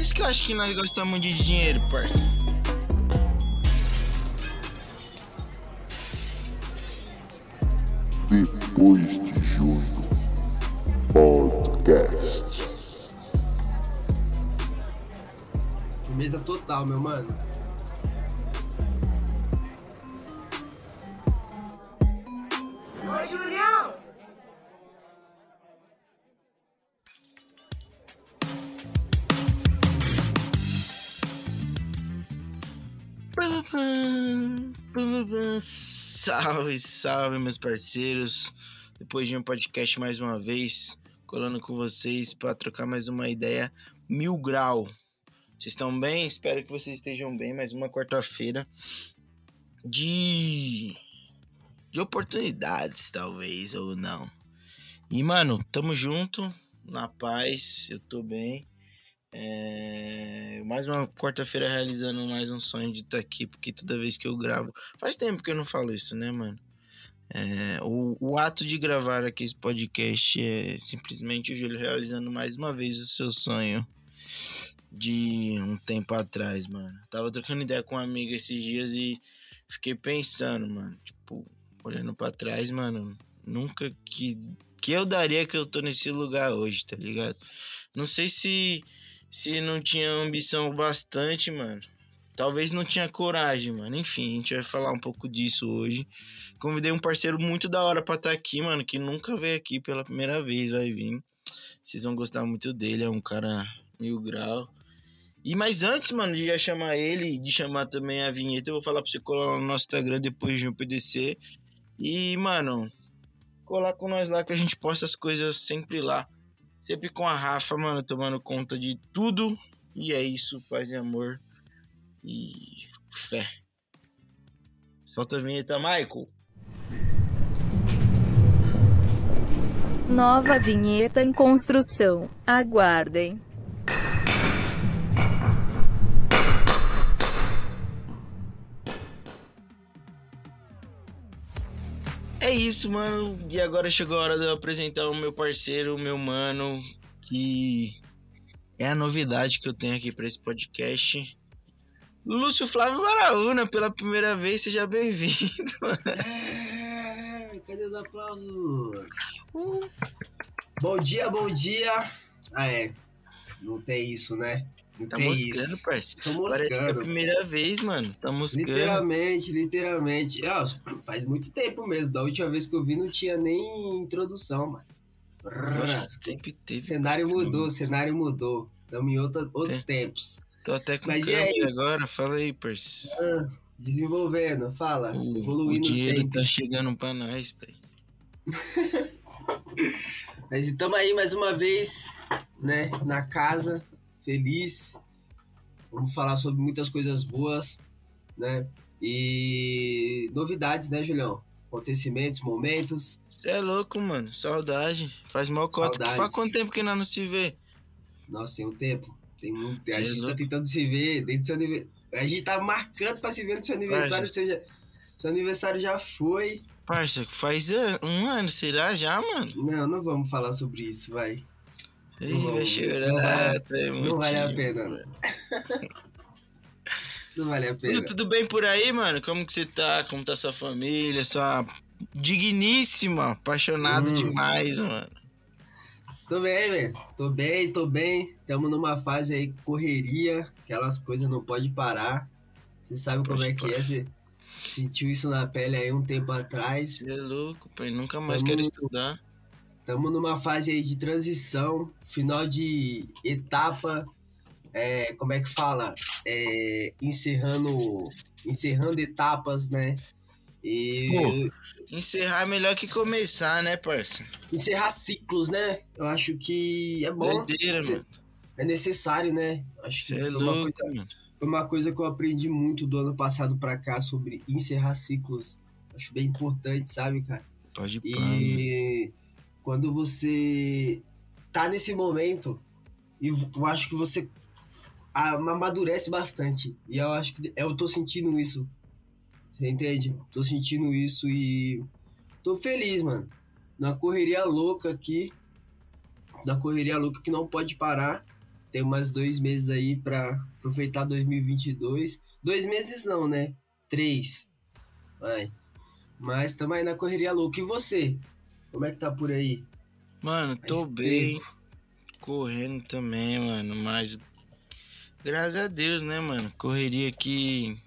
isso que eu acho que nós gostamos de dinheiro, parça. Depois de junho, podcast. Firmeza total, meu mano. Salve, salve, meus parceiros. Depois de um podcast mais uma vez, colando com vocês para trocar mais uma ideia mil grau. Vocês estão bem? Espero que vocês estejam bem. Mais uma quarta-feira de de oportunidades, talvez ou não. E mano, tamo junto, na paz. Eu tô bem. É... Mais uma quarta-feira realizando mais um sonho de estar tá aqui, porque toda vez que eu gravo. Faz tempo que eu não falo isso, né, mano? É... O, o ato de gravar aqui esse podcast é simplesmente o Júlio realizando mais uma vez o seu sonho de um tempo atrás, mano. Tava trocando ideia com uma amiga esses dias e fiquei pensando, mano. Tipo, olhando para trás, mano. Nunca que. Que eu daria que eu tô nesse lugar hoje, tá ligado? Não sei se se não tinha ambição bastante, mano. Talvez não tinha coragem, mano. Enfim, a gente vai falar um pouco disso hoje. Convidei um parceiro muito da hora pra estar tá aqui, mano, que nunca veio aqui pela primeira vez, vai vir. Vocês vão gostar muito dele, é um cara mil grau. E mais antes, mano, de já chamar ele, de chamar também a vinheta, eu vou falar pra você colar no nosso Instagram depois de um PDC. E, mano, colar com nós lá que a gente posta as coisas sempre lá. Sempre com a Rafa, mano, tomando conta de tudo. E é isso, paz e amor. E fé. Solta a vinheta, Michael. Nova vinheta em construção. Aguardem. É isso, mano. E agora chegou a hora de eu apresentar o meu parceiro, o meu mano, que é a novidade que eu tenho aqui para esse podcast. Lúcio Flávio Baraúna, pela primeira vez, seja bem-vindo. É, cadê os aplausos? Bom dia, bom dia. Ah, é. Não tem isso, né? Tá tem moscando, isso. parceiro. Tô moscando. Parece que é a primeira vez, mano. Tá moscando. Literalmente, literalmente. Ah, faz muito tempo mesmo. Da última vez que eu vi não tinha nem introdução, mano. Sempre teve. O cenário costume. mudou, o cenário mudou. Estamos em outra, outros Tem. tempos. Tô até com Mas câmera agora. Fala aí, parceiro. Ah, desenvolvendo, fala. O, o evoluindo dinheiro sempre. tá chegando pra nós, pai. Mas estamos aí mais uma vez, né? Na casa, feliz. Vamos falar sobre muitas coisas boas, né? E novidades, né, Julião? Acontecimentos, momentos. Você é louco, mano. Saudade. Faz mal cota. Faz quanto tempo que nós não se vê? Nossa, tem um tempo. Tem muito. A Cê é gente tá louco. tentando se ver desde seu aniversário. A gente tá marcando pra se ver no seu aniversário. Seu, seu aniversário já foi. Parça, faz um ano, será já, mano? Não, não vamos falar sobre isso, vai. Ih, Não vai vamos. chorar. Não vai- tá Não vale a pena. mano. Não vale a pena. Tudo, tudo bem por aí, mano? Como que você tá? Como tá sua família? Sua digníssima, apaixonado Hum. demais, mano. Tô bem, velho. Tô bem, tô bem. Tamo numa fase aí, correria, aquelas coisas não pode parar. Você sabe como Pode é que é, você sentiu isso na pele aí um tempo atrás. Você é louco, pai. Nunca mais Tamo- quero estudar. Tamo numa fase aí de transição, final de etapa, é, como é que fala? É, encerrando, encerrando etapas, né? E Pô. Encerrar é melhor que começar, né, parça? encerrar ciclos, né? Eu acho que é bom, Doideira, mano. é necessário, né? Acho que é foi uma louco, coisa mano. Foi uma coisa que eu aprendi muito do ano passado pra cá sobre encerrar ciclos. Acho bem importante, sabe, cara? Pode. E quando você tá nesse momento, eu acho que você amadurece bastante. E eu acho que eu tô sentindo isso. Você entende? Tô sentindo isso e tô feliz, mano. Na correria louca aqui. Na correria louca que não pode parar. Tem umas dois meses aí pra aproveitar 2022. Dois meses não, né? Três. Vai. Mas tamo aí na correria louca. E você? Como é que tá por aí? Mano, tô Faz bem. tempo. Correndo também, mano. Mas. Graças a Deus, né, mano? Correria aqui.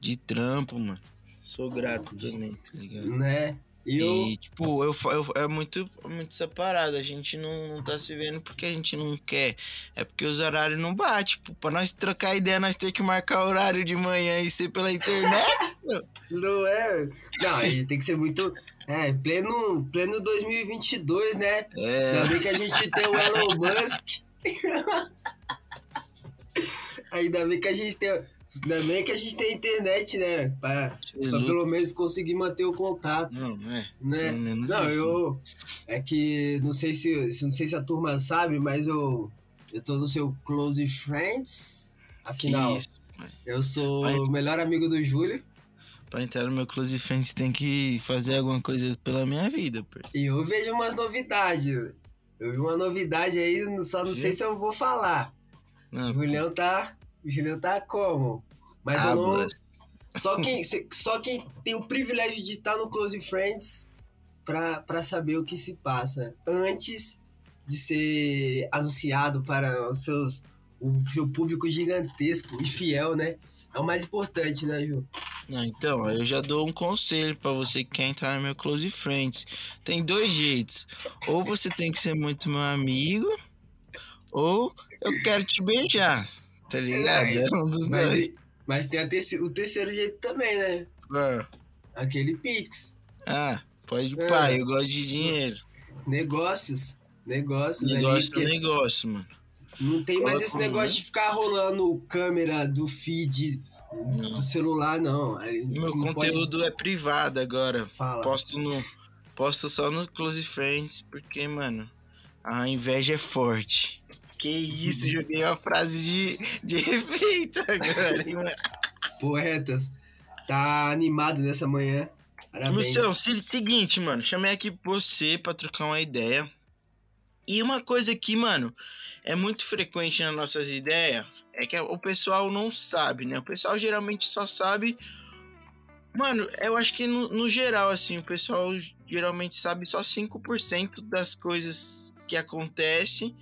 De trampo, mano. Sou grato também, tá ligado? Né? E eu. E, tipo, eu, eu- é muito, muito essa parada. A gente não, não tá se vendo porque a gente não quer. É porque os horários não batem. Tipo, pra nós trocar ideia, nós ter que marcar horário de manhã e ser pela internet. Não é? Não, tem que ser muito. É, pleno, pleno 2022, né? É. Ainda bem que a gente tem o Elon Musk. Ainda bem que a gente tem. Ainda bem que a gente tem internet, né? Pra, é pra pelo menos conseguir manter o contato, Não, é. né? Menos Não, isso. eu. É que não sei se, se- não sei se a turma sabe, mas eu. Eu tô no seu Close Friends. Afinal, isso, eu sou Vai. o melhor amigo do Júlio. Pra entrar no meu Close Friends tem que fazer alguma coisa pela minha vida, E parceiro. eu vejo umas novidades. Eu vi uma novidade aí, só não sei se eu vou falar. Não, O Julião tá. O Julião tá como? Mas eu não. hablas. Só quem, só quem tem o privilégio de estar no Close Friends pra, pra saber o que se passa antes de ser anunciado para os seus, o seu público gigantesco e fiel, né? É o mais importante, né, Ju? Não, então, eu já dou um conselho pra você que quer entrar no meu Close Friends. Tem dois jeitos. Ou você tem que ser muito meu amigo, ou eu quero te beijar. Tá ligado? É um dos dois. Mas, tem a terce- o terceiro jeito também, né? Ah, Aquele Pix. Ah, pode É. pai, eu gosto de dinheiro. Negócios. Negócios. ali, Negócio é negócio, mano. Não tem mais Coloca esse um, negócio né? de ficar rolando câmera do feed Não. do celular, não. Meu não pode- conteúdo é privado agora. Fala. Posto no. Posto só no Close Friends, porque, mano, a inveja é forte. Que isso, joguei uma frase de, de efeito agora. Poetas. Tá animado nessa manhã. Parabéns. Lucião, se- seguinte, mano, chamei aqui você pra trocar uma ideia. E uma coisa que, mano, é muito frequente nas nossas ideias é que o pessoal não sabe, né? O pessoal geralmente só sabe. Mano, eu acho que no, no geral, assim, o pessoal geralmente sabe só 5% das coisas que acontecem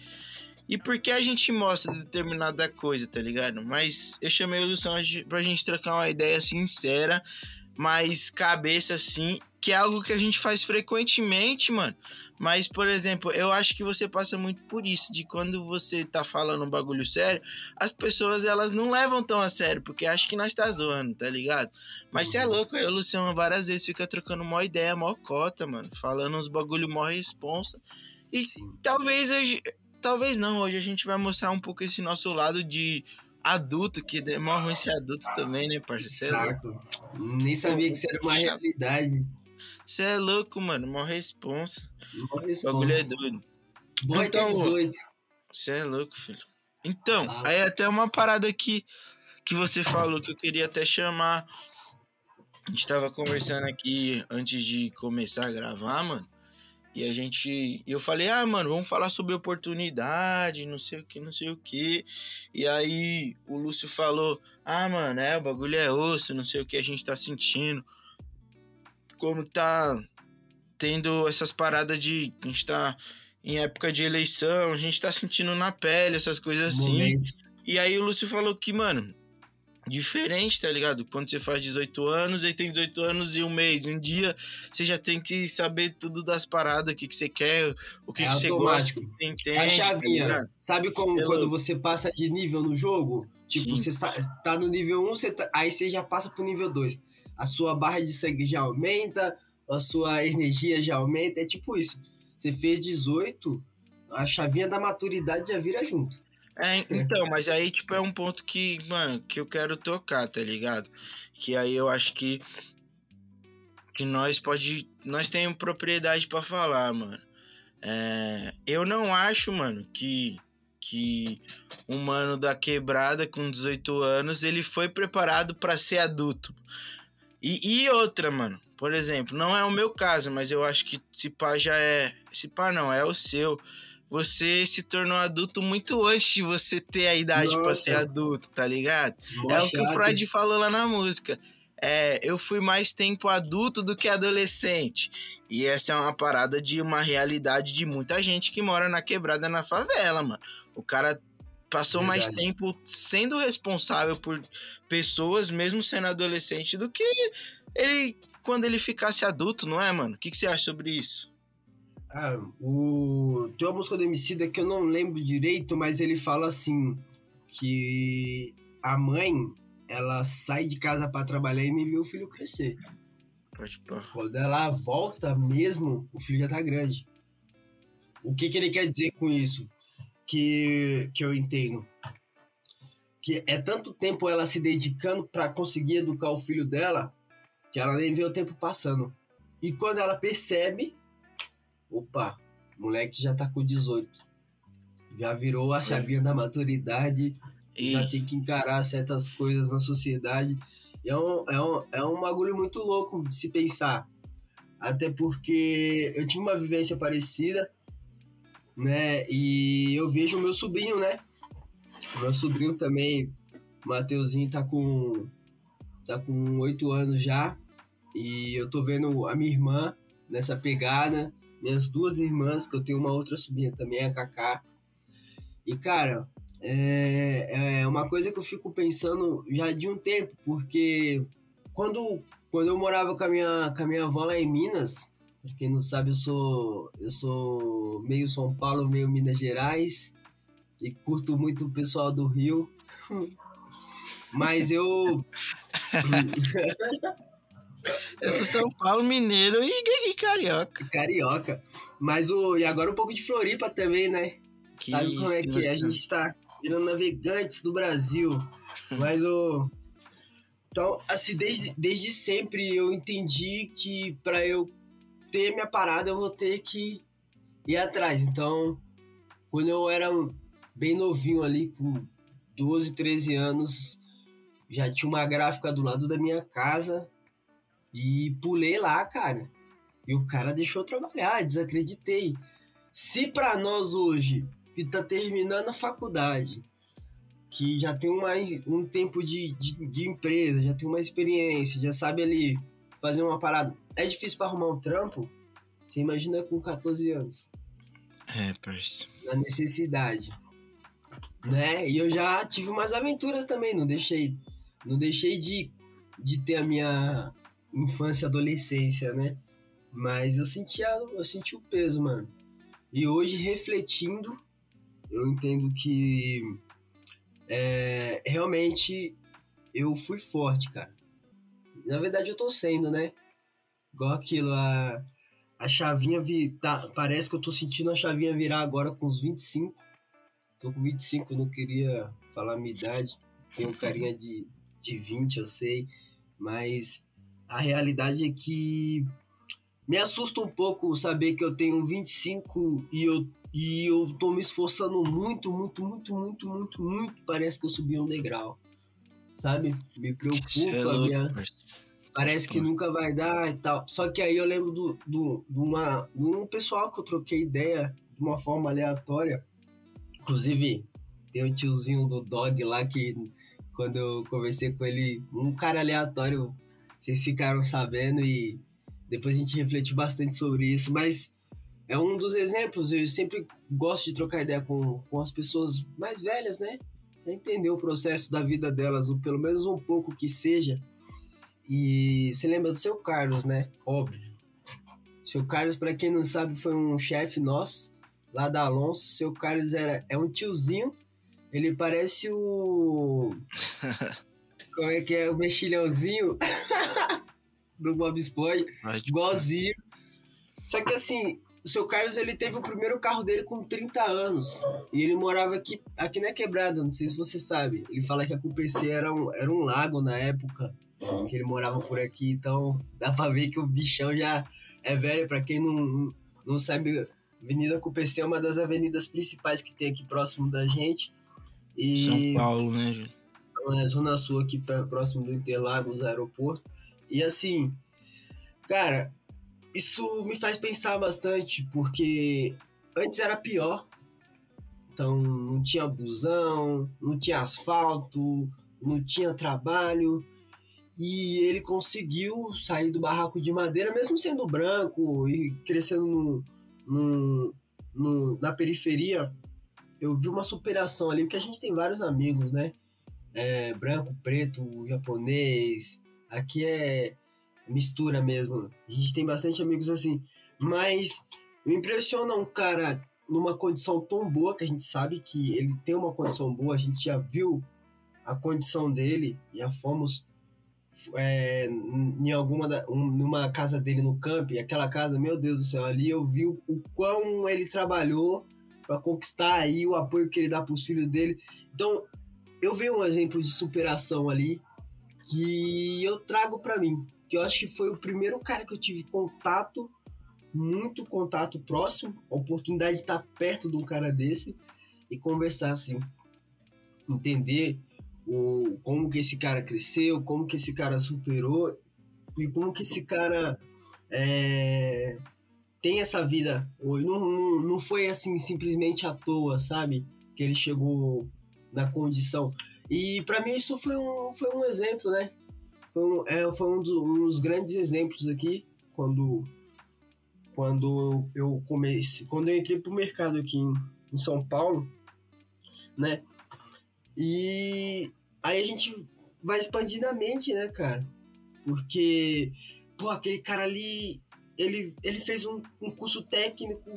e por que a gente mostra determinada coisa, tá ligado? Mas eu chamei o Luciano pra gente trocar uma ideia sincera mais cabeça assim, que é algo que a gente faz frequentemente, mano. Mas, por exemplo, eu acho que você passa muito por isso, de quando você tá falando um bagulho sério, as pessoas elas não levam tão a sério, porque acham que nós tá zoando, tá ligado? Mas você é louco, eu e o Luciano várias vezes fica trocando mó ideia, mó cota, mano, falando uns bagulho mó responsa. E Sim. talvez hoje, talvez não, hoje a gente vai mostrar um pouco esse nosso lado de adulto, que é mó ruim ser adulto também, né, parceiro? Saco. Nem sabia que isso era uma realidade. Você é louco, mano. Mó responsa. Não O bagulho é doido. Boy Então, tem 18. Você é louco, filho. Então, Ah. aí até uma parada aqui que você falou que eu queria até chamar. A gente tava conversando aqui antes de começar a gravar, mano. E a gente. Eu falei, ah, mano, vamos falar sobre oportunidade, não sei o que, não sei o que. E aí o Lúcio falou, ah, mano, é, o bagulho é osso, não sei o que a gente tá sentindo. Como tá tendo essas paradas de. A gente tá em época de eleição, a gente tá sentindo na pele essas coisas assim. Momento. E aí o Lúcio falou que, mano, diferente, tá ligado? Quando você faz 18 anos, aí tem 18 anos e um mês, um dia, você já tem que saber tudo das paradas, o que, que você quer, o que, É que você gosta, o que você entende. a tá chavinha. ligado? Sabe como É quando você passa de nível no jogo? Tipo, Sim. você tá, tá no nível 1, você tá- aí você já passa pro nível 2. A sua barra de sangue já aumenta, a sua energia já aumenta. É tipo isso. Você fez 18, a chavinha da maturidade já vira junto. É, então, mas aí, tipo, é um ponto que, mano, que eu quero tocar, tá ligado? Que aí eu acho que que nós pode, nós temos propriedade pra falar, mano. É, eu não acho, mano, que que um mano da quebrada com 18 anos, ele foi preparado pra ser adulto. E, e outra, mano, por exemplo, não é o meu caso, mas eu acho que se pá já é, se pá não, é o seu. Você se tornou adulto muito antes de você ter a idade pra Nossa. ser adulto, tá ligado? Mó É o que o. Freud falou lá na música. É, eu fui mais tempo adulto do que adolescente. E essa é uma parada de uma realidade de muita gente que mora na quebrada, na favela, mano. O cara passou mais Verdade. tempo sendo responsável por pessoas, mesmo sendo adolescente, do que ele quando ele ficasse adulto, não é, mano? O que, que você acha sobre isso? Ah, o... Tem uma música do Emicida que eu não lembro direito, mas ele fala assim, que a mãe, ela sai de casa pra trabalhar e nem vê o filho crescer. Pode pôr. Quando ela volta mesmo, o filho já tá grande. O que, que ele quer dizer com isso? Que, que eu entendo. Que é tanto tempo ela se dedicando pra conseguir educar o filho dela, que ela nem vê o tempo passando. E quando ela percebe, opa, moleque já tá com 18. Já virou a chavinha da maturidade E já tem que encarar certas coisas na sociedade. E é um, é, um, é um bagulho muito louco de se pensar. Até porque eu tive uma vivência parecida, né? E eu vejo o meu sobrinho, né? O meu sobrinho também, o Mateuzinho, tá com. tá com oito anos já. E eu tô vendo a minha irmã nessa pegada. Minhas duas irmãs, que eu tenho uma outra sobrinha também, a Kaká. E, cara, é, é uma coisa que eu fico pensando já de um tempo, porque quando, quando eu morava com a, minha, com a minha avó lá em Minas, pra quem não sabe, eu sou, eu sou meio São Paulo, meio Minas Gerais, e curto muito o pessoal do Rio. Mas eu. eu sou São Paulo, mineiro e, e carioca. Carioca. Mas o. E agora um pouco de Floripa também, né? Que Sabe como é isso, que é? A gente tá virando navegantes do Brasil. Mas o. Então, assim, desde, desde sempre eu entendi que pra eu ter minha parada eu vou ter que ir atrás. Então, quando eu era bem novinho ali, com 12, 13 anos, já tinha uma gráfica do lado da minha casa e pulei lá, cara. E o cara deixou trabalhar, desacreditei. Se pra nós hoje, que tá terminando a faculdade, que já tem uma, um tempo de, de, de empresa, já tem uma experiência, já sabe ali fazer uma parada, é difícil pra arrumar um trampo, você imagina com 14 anos, É, parceiro. na necessidade. Né? E eu já tive umas aventuras também, não deixei, não deixei de, de ter a minha infância e adolescência, né? Mas eu sentia, eu senti o peso, mano. E hoje, refletindo, eu entendo que é, realmente eu fui forte, cara. Na verdade, eu tô sendo, né? Igual aquilo, a, a chavinha vi, tá, parece que eu tô sentindo a chavinha virar agora com os 25. Tô com 25, não queria falar minha idade. Tenho carinha de, de 20, eu sei. Mas a realidade é que me assusta um pouco saber que eu tenho 25 e eu, e eu tô me esforçando muito, muito, muito, muito, muito, muito. Parece que eu subi um degrau. Sabe? Me preocupa. É minha. Parece que nunca vai dar e tal. Só que aí eu lembro do, do, de, uma, de um pessoal que eu troquei ideia de uma forma aleatória. Inclusive, tem um tiozinho do Dog lá que, quando eu conversei com ele, um cara aleatório, vocês ficaram sabendo e depois a gente refletiu bastante sobre isso. Mas é um dos exemplos. Eu sempre gosto de trocar ideia com, com as pessoas mais velhas, né? Pra entender o processo da vida delas, ou pelo menos um pouco que seja. E você lembra do seu Carlos, né? Óbvio. Seu Carlos, para quem não sabe, foi um chefe nosso, lá da Alonso. Seu Carlos era, é um tiozinho. Ele parece o. Como é que é? O mexilhãozinho do Bob Esponja. Pode- Igualzinho. Só que assim, o seu Carlos ele teve o primeiro carro dele com 30 anos. E ele morava aqui, aqui na quebrada, não sei se você sabe. Ele fala que a CUPC era um, era um lago na época. Que ele morava por aqui, então dá pra ver que o bichão já é velho. Pra quem não, não sabe, Avenida CUPC é uma das avenidas principais que tem aqui próximo da gente. E São Paulo, né, Júlio? É, Zona Sul aqui próximo do Interlagos, aeroporto. E assim, cara, isso me faz pensar bastante, porque antes era pior. Então não tinha busão, não tinha asfalto, não tinha trabalho. E ele conseguiu sair do barraco de madeira, mesmo sendo branco e crescendo no, no, no, na periferia. Eu vi uma superação ali, porque a gente tem vários amigos, né? É, branco, preto, japonês. Aqui é mistura mesmo. A gente tem bastante amigos assim. Mas me impressiona um cara numa condição tão boa que a gente sabe que ele tem uma condição boa, a gente já viu a condição dele, já fomos é, em alguma da, um, numa casa dele no camping, aquela casa, meu Deus do céu, ali eu vi o, o quão ele trabalhou para conquistar aí o apoio que ele dá para os filhos dele. Então, eu vi um exemplo de superação ali que eu trago para mim, que eu acho que foi o primeiro cara que eu tive contato, muito contato próximo, oportunidade de estar perto de um cara desse e conversar assim, entender o, como que esse cara cresceu, como que esse cara superou e como que esse cara é, tem essa vida. Não, não, não foi assim simplesmente à toa, sabe? Que ele chegou na condição. E para mim isso foi um, foi um exemplo, né? Foi um, é, foi um dos, um dos grandes exemplos aqui quando quando eu comecei, quando eu entrei pro mercado aqui em, em São Paulo, né? E aí a gente vai expandindo a mente, né, cara? Porque, pô, aquele cara ali, ele, ele fez um, um curso técnico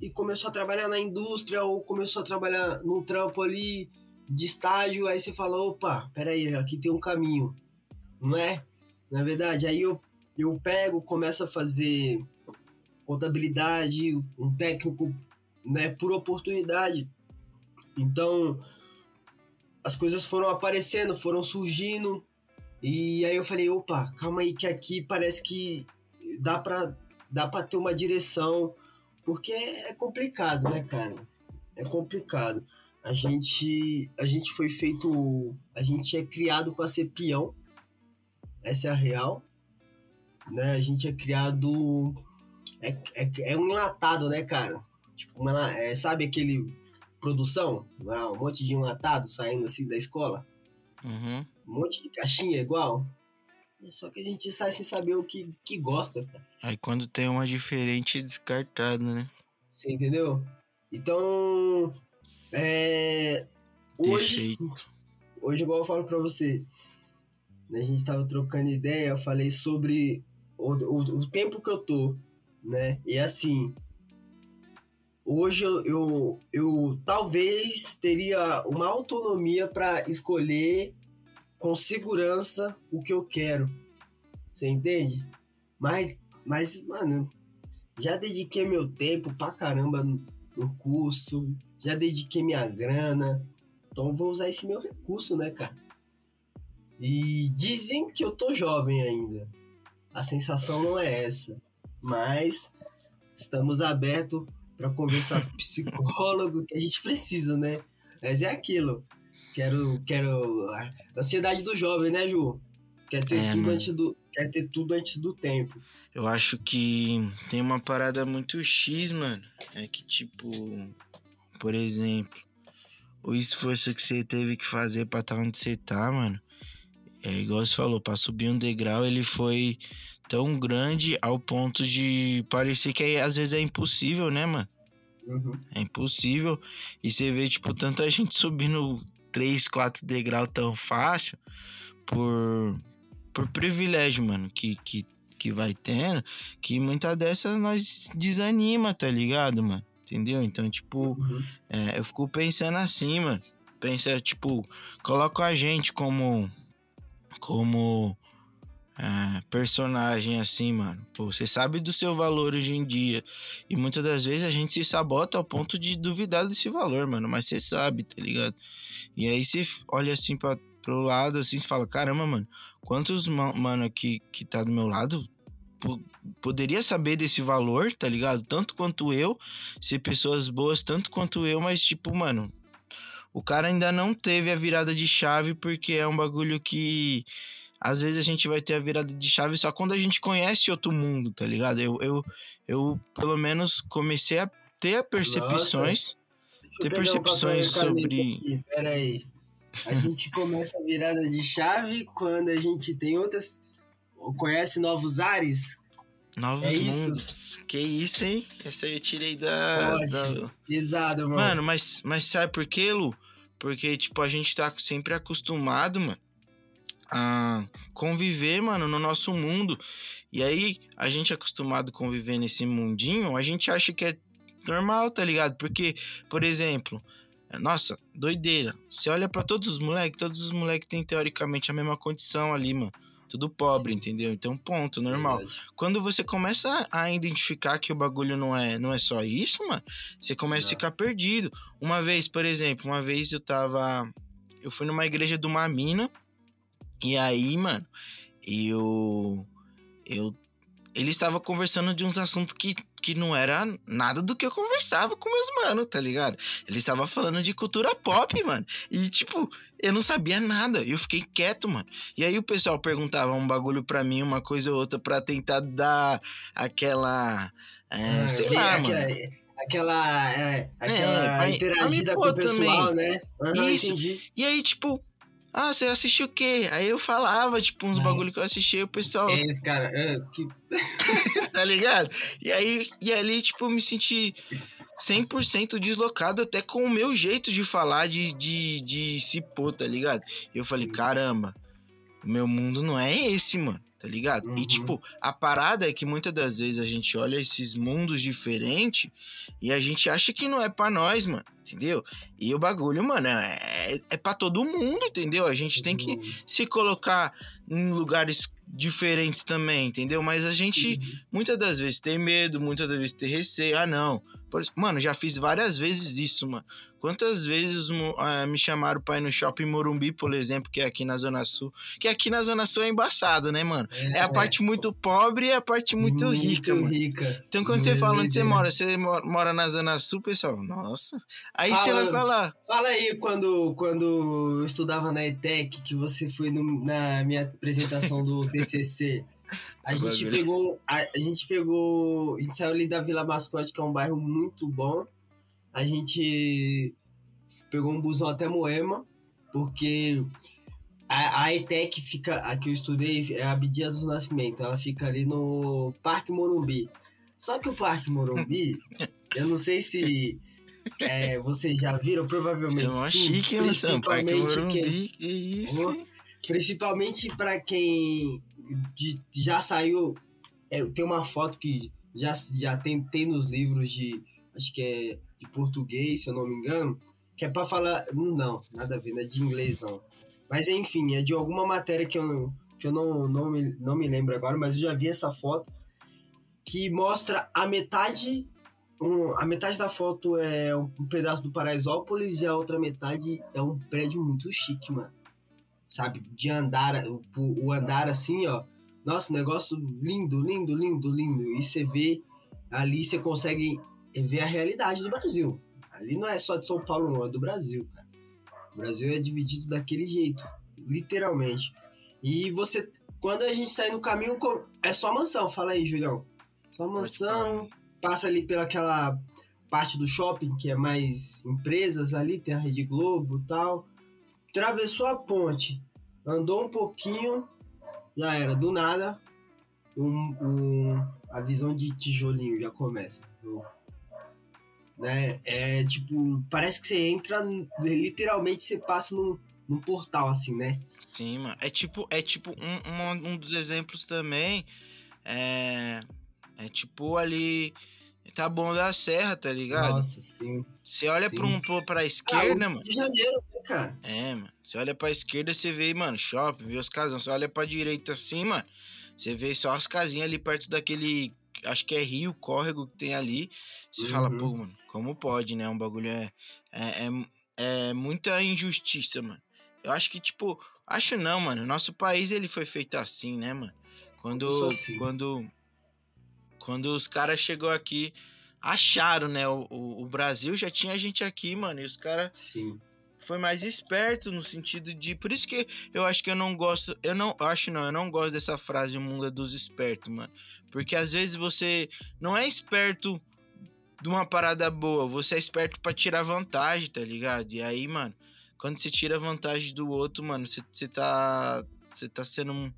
e começou a trabalhar na indústria ou começou a trabalhar num trampo ali de estágio, aí você fala, opa, peraí, aqui tem um caminho, não é? Na verdade, aí eu, eu pego, começo a fazer contabilidade, um técnico, né, por oportunidade. Então, as coisas foram aparecendo, foram surgindo. E aí eu falei, opa, calma aí que aqui parece que dá pra, dá pra ter uma direção. Porque é complicado, né, cara? É complicado. A gente, a gente foi feito, a gente é criado para ser peão. Essa é a real. Né? A gente é criado é, é, é um enlatado, né, cara? Tipo, uma, é, sabe aquele produção, um monte de enlatado saindo assim da escola. Uhum. Um monte de caixinha igual. Só que a gente sai sem saber o que, que gosta. Aí quando tem uma diferente, descartado, né? Você entendeu? Então, é... Hoje, Defeito. hoje, igual eu falo pra você, né, a gente tava trocando ideia, eu falei sobre o, o, o tempo que eu tô, né? E assim, hoje eu, eu, eu talvez teria uma autonomia para escolher com segurança o que eu quero. Você entende? Mas, mas, mano, já dediquei meu tempo pra caramba no, curso, já dediquei minha grana, então vou usar esse meu recurso, né, cara? E dizem que eu tô jovem ainda. A sensação não é essa. Mas estamos abertos para conversar com o psicólogo que a gente precisa, né? Mas é aquilo. Quero, quero. A ansiedade do jovem, né, Ju? Quer ter, É, tudo, mano. antes do, quer ter tudo antes do tempo. Eu acho que tem uma parada muito X, mano. É que, tipo, por exemplo, o esforço que você teve que fazer pra estar onde você tá, mano. É igual você falou, pra subir um degrau, ele foi tão grande ao ponto de parecer que é- às vezes é impossível, né, mano? Uhum. É impossível. E você vê, tipo, tanta gente subindo 3, 4 degraus tão fácil por, por privilégio, mano, que, que, que vai tendo, que muita dessas nós desanima, tá ligado, mano? Entendeu? Então, tipo, Uhum. é, eu fico pensando assim, mano. Pensa, tipo, coloca a gente como. Como. É, personagem assim, mano. Pô, você sabe do seu valor hoje em dia. E muitas das vezes a gente se sabota ao ponto de duvidar desse valor, mano. Mas você sabe, tá ligado? E aí você olha assim pra, pro lado, assim, você fala: caramba, mano, quantos ma- mano aqui que tá do meu lado po- poderia saber desse valor, tá ligado? Tanto quanto eu, ser pessoas boas tanto quanto eu, mas tipo, mano, o cara ainda não teve a virada de chave porque é um bagulho que às vezes a gente vai ter a virada de chave só quando a gente conhece outro mundo, tá ligado? Eu, eu, eu pelo menos comecei a ter percepções. ter pegar um percepções sobre. aqui, Pera aí. A gente começa a virada de chave quando a gente tem outras. Conhece novos ares? Novos É isso. mundos. Que isso, hein? Essa aí eu tirei da. Da- Pesado, mano. Mano, mas, mas sabe por quê, Lu? Porque, tipo, a gente tá sempre acostumado, mano, a conviver, mano, no nosso mundo. E aí, a gente é acostumado a conviver nesse mundinho, a gente acha que é normal, tá ligado? Porque, por exemplo, nossa, doideira. Você olha pra todos os moleques, todos os moleques têm teoricamente a mesma condição ali, mano. Tudo pobre, entendeu? Então, ponto, normal Verdade. quando você começa a identificar que o bagulho não é, não é só isso, mano, você começa a ficar perdido. Uma vez, por exemplo, uma vez eu tava. Eu fui numa igreja de uma mina. E aí, mano, eu. Eu. Ele estava conversando de uns assuntos que, que não era nada do que eu conversava com meus manos, tá ligado? Ele estava falando de cultura pop, mano. E, tipo, eu não sabia nada. Eu fiquei quieto, mano. E aí o pessoal perguntava um bagulho pra mim, uma coisa ou outra, pra tentar dar aquela. é, Ah, sei lá, aquela, mano. Aquela, é, aquela pra- interagida pra me com o pessoal, também. né? Isso. entendi. E aí, tipo, ah, você assistiu o quê? Aí eu falava, tipo, uns É. bagulho que eu assisti, o pessoal, É esse cara. é, que... tá ligado? E aí, e ali, tipo, eu me senti 100% deslocado até com o meu jeito de falar, de, de, de se pôr, tá ligado? E eu falei, caramba, o meu mundo não é esse, mano, tá ligado? Uhum. E, tipo, a parada é que muitas das vezes a gente olha esses mundos diferentes e a gente acha que não é pra nós, mano, entendeu? E o bagulho, mano, é, é pra todo mundo, entendeu? A gente tem que se colocar em lugares diferentes também, entendeu? Mas a gente muitas das vezes tem medo, muitas das vezes tem receio. Ah, não. Por mano, já fiz várias vezes isso, mano. Quantas vezes ah, me chamaram pra ir no shopping Morumbi, por exemplo, que é aqui na Zona Sul. Que aqui na Zona Sul é embaçado, né, mano? É a parte muito pobre e a parte muito, rica, mano. rica. Então, quando você fala onde você mora, você mo- mora na Zona Sul, pessoal, nossa. Aí você Fala- vai falar, Fala aí quando, quando eu estudava na ETEC, que você foi no- na minha apresentação do TCC. A gente Bagulho. pegou, a, a gente pegou, a gente saiu ali da Vila Mascote, que é um bairro muito bom. A gente pegou um busão até Moema, porque a, a ETEC fica, a que eu estudei, é a Abdias do Nascimento, ela fica ali no Parque Morumbi. Só que o Parque Morumbi, eu não sei se é, vocês já viram, provavelmente é mó sim, chique? Parque Morumbi, que isso? Ô, Principalmente para quem de- já saiu. é, tem uma foto que já, já tem, tem nos livros de. Acho que é de português, se eu não me engano. Que é para falar. Não, nada a ver, não é de inglês não. Mas enfim, é de alguma matéria que eu, que eu não, não, me, não me lembro agora, mas eu já vi essa foto. Que mostra a metade. um- a metade da foto é um pedaço do Paraisópolis e a outra metade é um prédio muito chique, mano sabe? De andar, o, o andar assim, ó. Nossa, negócio lindo, lindo, lindo, lindo. E você vê ali, você consegue ver a realidade do Brasil. Ali não é só de São Paulo, não, é do Brasil, cara. O Brasil é dividido daquele jeito, literalmente. E você, quando a gente sai no caminho, é só mansão. Fala aí, Julião. Só mansão, passa ali pelaquela parte do shopping que é mais empresas ali, tem a Rede Globo e tal atravessou a ponte, andou um pouquinho, já era, do nada, um, um- a visão de tijolinho já começa. Né? É tipo, parece que você entra, literalmente você passa num, num portal, assim, né? Sim, mano. É tipo, é tipo um, um, um dos exemplos também. É, é tipo ali. Tá bom da serra, tá ligado? Nossa, sim. Você olha sim. pra, um, pra, pra Ah, esquerda, o mano. Rio de Janeiro, né, cara? É, mano. Você olha pra esquerda, você vê, mano, shopping, vê os casão. Você olha pra direita assim, mano. Você vê só as casinhas ali perto daquele. Acho que é rio, córrego que tem ali. Você fala, Uhum. pô, mano, como pode, né? Um bagulho é. É, é, é muita injustiça, mano. Eu acho que, tipo. Acho não, mano. Nosso país, ele foi feito assim, né, mano? Quando. Assim. Quando. Quando os caras chegou aqui. Acharam, né? O, o, o Brasil já tinha gente aqui, mano. E os caras Sim. foi mais esperto no sentido de. Por isso que eu acho que eu não gosto. Eu não acho, não. Eu não gosto dessa frase o mundo é dos espertos, mano. Porque às vezes você não é esperto de uma parada boa, você é esperto pra tirar vantagem, tá ligado? E aí, mano, quando você tira vantagem do outro, mano, você, você tá. Você tá sendo um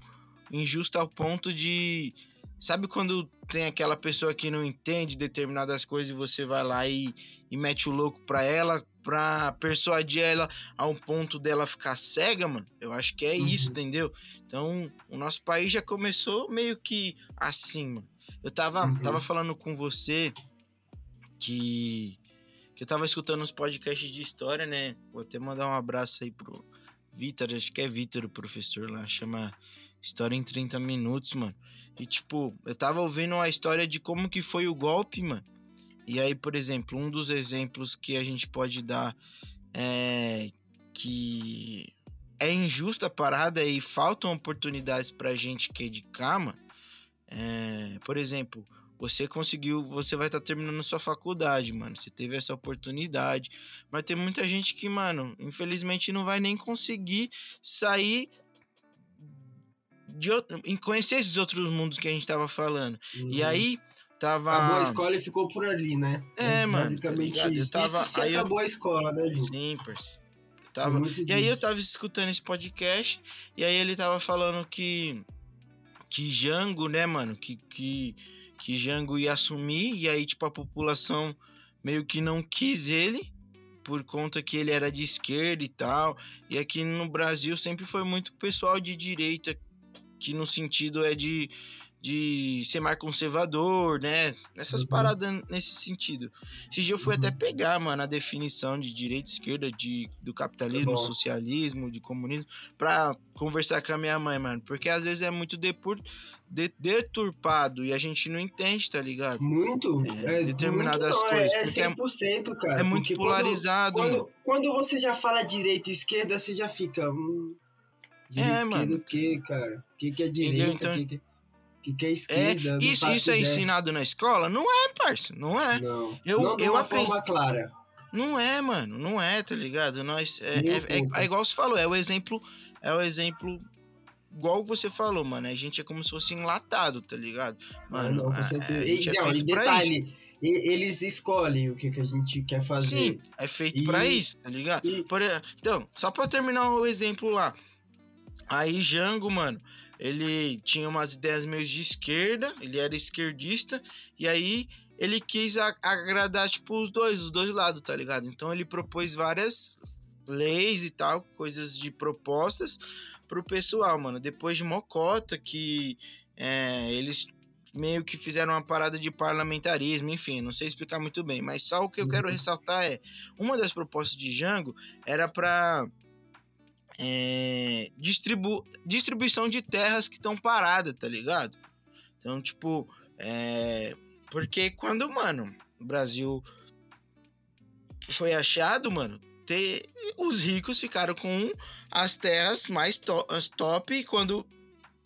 injusto ao ponto de. Sabe quando tem aquela pessoa que não entende determinadas coisas e você vai lá e, e mete o louco pra ela, pra persuadir ela a um ponto dela ficar cega, mano? Eu acho que é isso, Uhum. entendeu? Então, o nosso país já começou meio que assim, mano. Eu tava, Uhum. tava falando com você que, que eu tava escutando uns podcasts de história, né? Vou até mandar um abraço aí pro Vitor, acho que é Vitor o professor lá, chama História em 30 Minutos, mano. E tipo, eu tava ouvindo a história de como que foi o golpe, mano. E aí, por exemplo, um dos exemplos que a gente pode dar é que é injusta a parada e faltam oportunidades pra gente que é de cá, mano. É, por exemplo, você conseguiu, você vai estar terminando sua faculdade, mano. Você teve essa oportunidade. Mas tem muita gente que, mano, infelizmente não vai nem conseguir sair de em conhecer esses outros mundos que a gente tava falando. E Uhum. aí tava Acabou a escola e ficou por ali, né? É, mano, tá Basicamente? Eu isso. tava- isso aí eu- acabou a escola, né, Ju? Sim, parceiro. Eu É Tava... E aí eu disso. tava escutando esse podcast, e aí ele tava falando que. Que Jango, né, mano? Que, que, que Jango ia assumir, e aí, tipo, a população meio que não quis ele, por conta que ele era de esquerda e tal. E aqui no Brasil sempre foi muito pessoal de direita, que no sentido é de, de ser mais conservador, né? Essas Uhum. paradas nesse sentido. Esse dia eu fui até Uhum. pegar, mano, a definição de direita e esquerda, de, do capitalismo, bom. socialismo, de comunismo, pra conversar com a minha mãe, mano. Porque às vezes é muito depur, de- deturpado e a gente não entende, tá ligado? Muito? É, É, determinadas muito não, coisas, É, é- 100%, cara. é muito quando- polarizado, mano. Quando, quando você já fala direita e esquerda, você já fica. Hum, É, mano. o quê, cara? O que, que é direita? O Então- que, que, que, que é É, esquerda? Não isso, isso é ensinado na escola? Não é, parça, não é. Não. Eu- não de eu uma aprendi- forma clara. Não é, mano, não é, tá ligado? Nós, é, é- é- é igual você falou, é o exemplo, é o exemplo igual você falou, mano. A gente é como se fosse enlatado, tá ligado? Mano, não, certeza. a gente e, é não, e pra isso. detalhe, e- eles escolhem o que, que a gente quer fazer. Sim, é feito pra E- isso, tá ligado? e- Por, então, só pra terminar o exemplo lá. Aí Jango, mano, ele tinha umas ideias meio de esquerda, ele era esquerdista, e aí ele quis agradar, tipo, os dois, os dois lados, tá ligado? Então ele propôs várias leis e tal, coisas de propostas pro pessoal, mano. Depois de Mocota, que é, eles meio que fizeram uma parada de parlamentarismo, enfim, não sei explicar muito bem, mas só o que eu quero Uhum. ressaltar é, uma das propostas de Jango era pra é, distribu distribuição de terras que estão paradas, tá ligado? Então, tipo, é, porque quando, mano, o Brasil foi achado, mano, te- os ricos ficaram com as terras mais to as top quando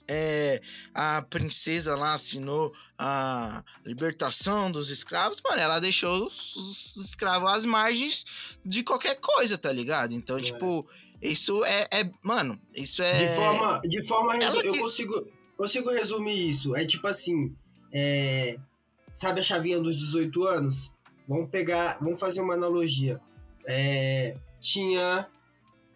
é, a princesa lá assinou a libertação dos escravos, mano, ela deixou os, os escravos às margens de qualquer coisa, tá ligado? Então, É. tipo, isso é, é- Mano, isso é. De forma, de forma resu- Ela eu que- consigo, consigo resumir isso. É tipo assim, é, sabe a chavinha dos 18 anos? Vamos pegar, vamos fazer uma analogia. É, tinha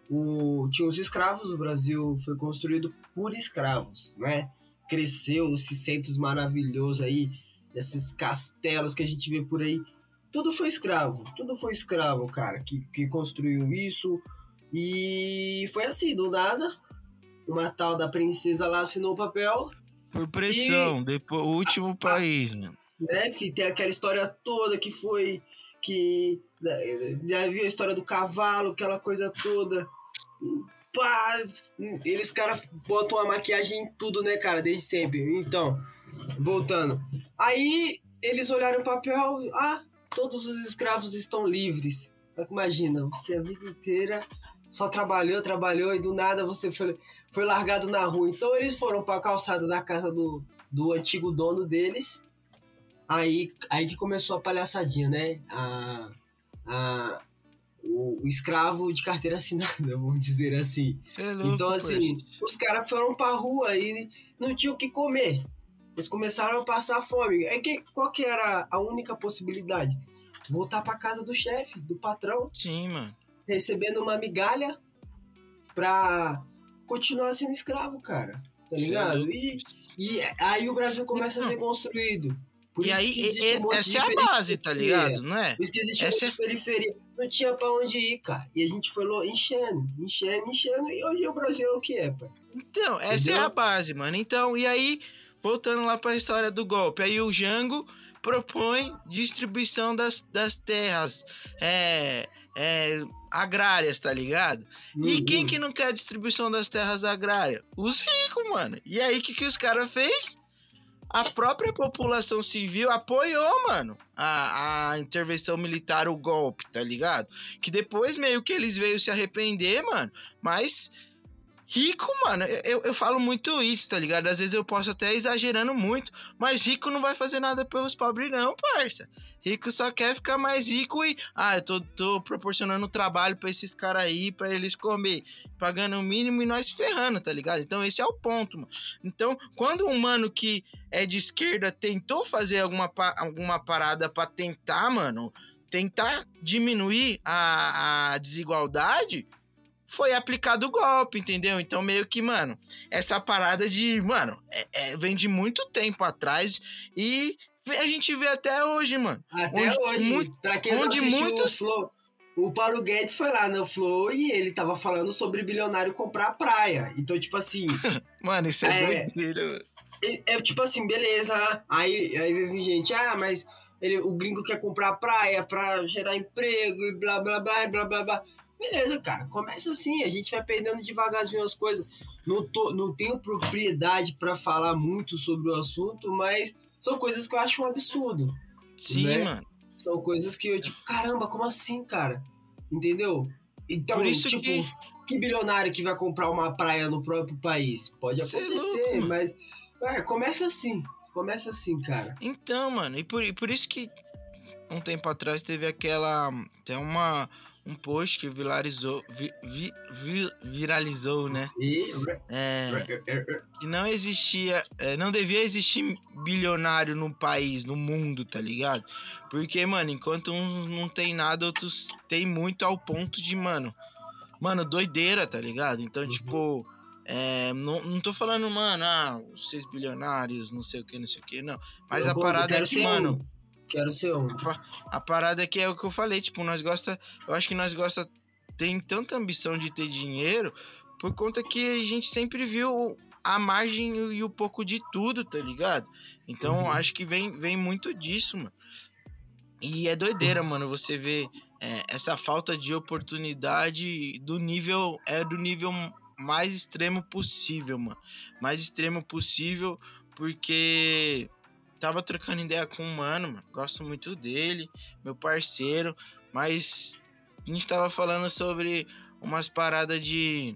o, tinha os escravos, o Brasil foi construído por escravos, né? Cresceu esses centros maravilhosos aí, esses castelos que a gente vê por aí. Tudo foi escravo, tudo foi escravo, cara, que, que construiu isso. E foi assim, do nada, uma tal da princesa lá assinou o papel, Por pressão, depois, o último país, mano. né? fi, Tem aquela história toda que foi. Que. né, Já viu a história do cavalo, aquela coisa toda. Pá, eles, cara, botam uma maquiagem em tudo, né, cara? Desde sempre. Então, voltando. Aí eles olharam o papel, ah, todos os escravos estão livres. Imagina, você a vida inteira só trabalhou, trabalhou e do nada você foi, foi largado na rua. Então eles foram pra calçada da casa do, do antigo dono deles. Aí, aí que começou a palhaçadinha, né? A, a, o, o escravo de carteira assinada, vamos dizer assim. É louco, então, assim, parça. os caras foram pra rua e não tinham o que comer. Eles começaram a passar fome. É que, qual que era a única possibilidade? Voltar pra casa do chefe, do patrão, Sim, mano. Recebendo uma migalha pra continuar sendo escravo, cara. Tá é ligado? E, e aí o Brasil começa a ser construído. Por e aí, e- um essa é a base, tá ligado? Não é? Por isso que existe Essa muita periferia. Não tinha pra onde ir, cara. E a gente foi enchendo, enchendo, enchendo. E hoje o Brasil é o que é, pai. Então, essa é Entendeu? a base, mano. Então, e aí, voltando lá pra história do golpe, aí o Jango propõe distribuição das, das terras é, é, agrárias, tá ligado? E Uhum. quem que não quer distribuição das terras agrárias? Os ricos, mano. E aí, o que, que os caras fez? A própria população civil apoiou, mano, a, a intervenção militar, o golpe, tá ligado? Que depois meio que eles veio se arrepender, mano. Mas rico, mano, eu, eu, falo muito isso, tá ligado? Às vezes eu posso até exagerando muito, mas rico não vai fazer nada pelos pobres, não, parça. Rico só quer ficar mais rico e, ah, eu tô, tô proporcionando trabalho pra esses caras aí, pra eles comer, pagando o mínimo e nós ferrando, tá ligado? Então esse é o ponto, mano. Então, quando um mano que é de esquerda tentou fazer alguma, alguma parada pra tentar, mano, tentar diminuir a, a desigualdade, foi aplicado o golpe, entendeu? Então, meio que, mano, essa parada de, mano, é- é- vem de muito tempo atrás e a gente vê até hoje, mano. Até onde hoje, muito- pra quem onde assistiu muitos- o Flow, o Paulo Guedes foi lá no Flow e ele tava falando sobre bilionário comprar a praia. Então, tipo assim, Mano, isso é, É. doideira, mano. é, é tipo assim, beleza. Aí, aí vem gente, ah, mas ele, o gringo quer comprar a praia pra gerar emprego e blá blá blá e blá blá blá. Beleza, cara, começa assim, a gente vai perdendo devagarzinho as coisas. Não, tô, não tenho propriedade pra falar muito sobre o assunto, mas são coisas que eu acho um absurdo. Sim, né? mano. São coisas que eu, tipo, caramba, como assim, cara? Entendeu? Então, Por isso tipo, que- que... bilionário que vai comprar uma praia no próprio país? Pode Cê é acontecer, louco, mano. mas. É, começa assim. Começa assim, cara. Então, mano, e por, e por isso que um tempo atrás teve aquela. Tem uma. Um post que viralizou. Vi, vi- vi- viralizou, né? E. É. que não existia, é, não devia existir bilionário no país, no mundo, tá ligado? Porque, mano, enquanto uns não tem nada, outros tem muito ao ponto de, mano, mano, doideira, tá ligado? Então, Uhum. tipo, é, não, não tô falando, mano, ah, seis bilionários, não sei o que, não sei o que, não. Mas Eu a vou- parada é que, mano, um. Quero ser um. a parada é que é o que eu falei, tipo, nós gosta, eu acho que nós gosta tem tanta ambição de ter dinheiro por conta que a gente sempre viu a margem e o pouco de tudo, tá ligado? Então, Uhum. acho que vem, vem muito disso, mano. E é doideira, mano, você vê é, essa falta de oportunidade do nível é do nível mais extremo possível, mano. Mais extremo possível, porque tava trocando ideia com um mano, mano. Gosto muito dele, meu parceiro, mas a gente tava falando sobre umas paradas de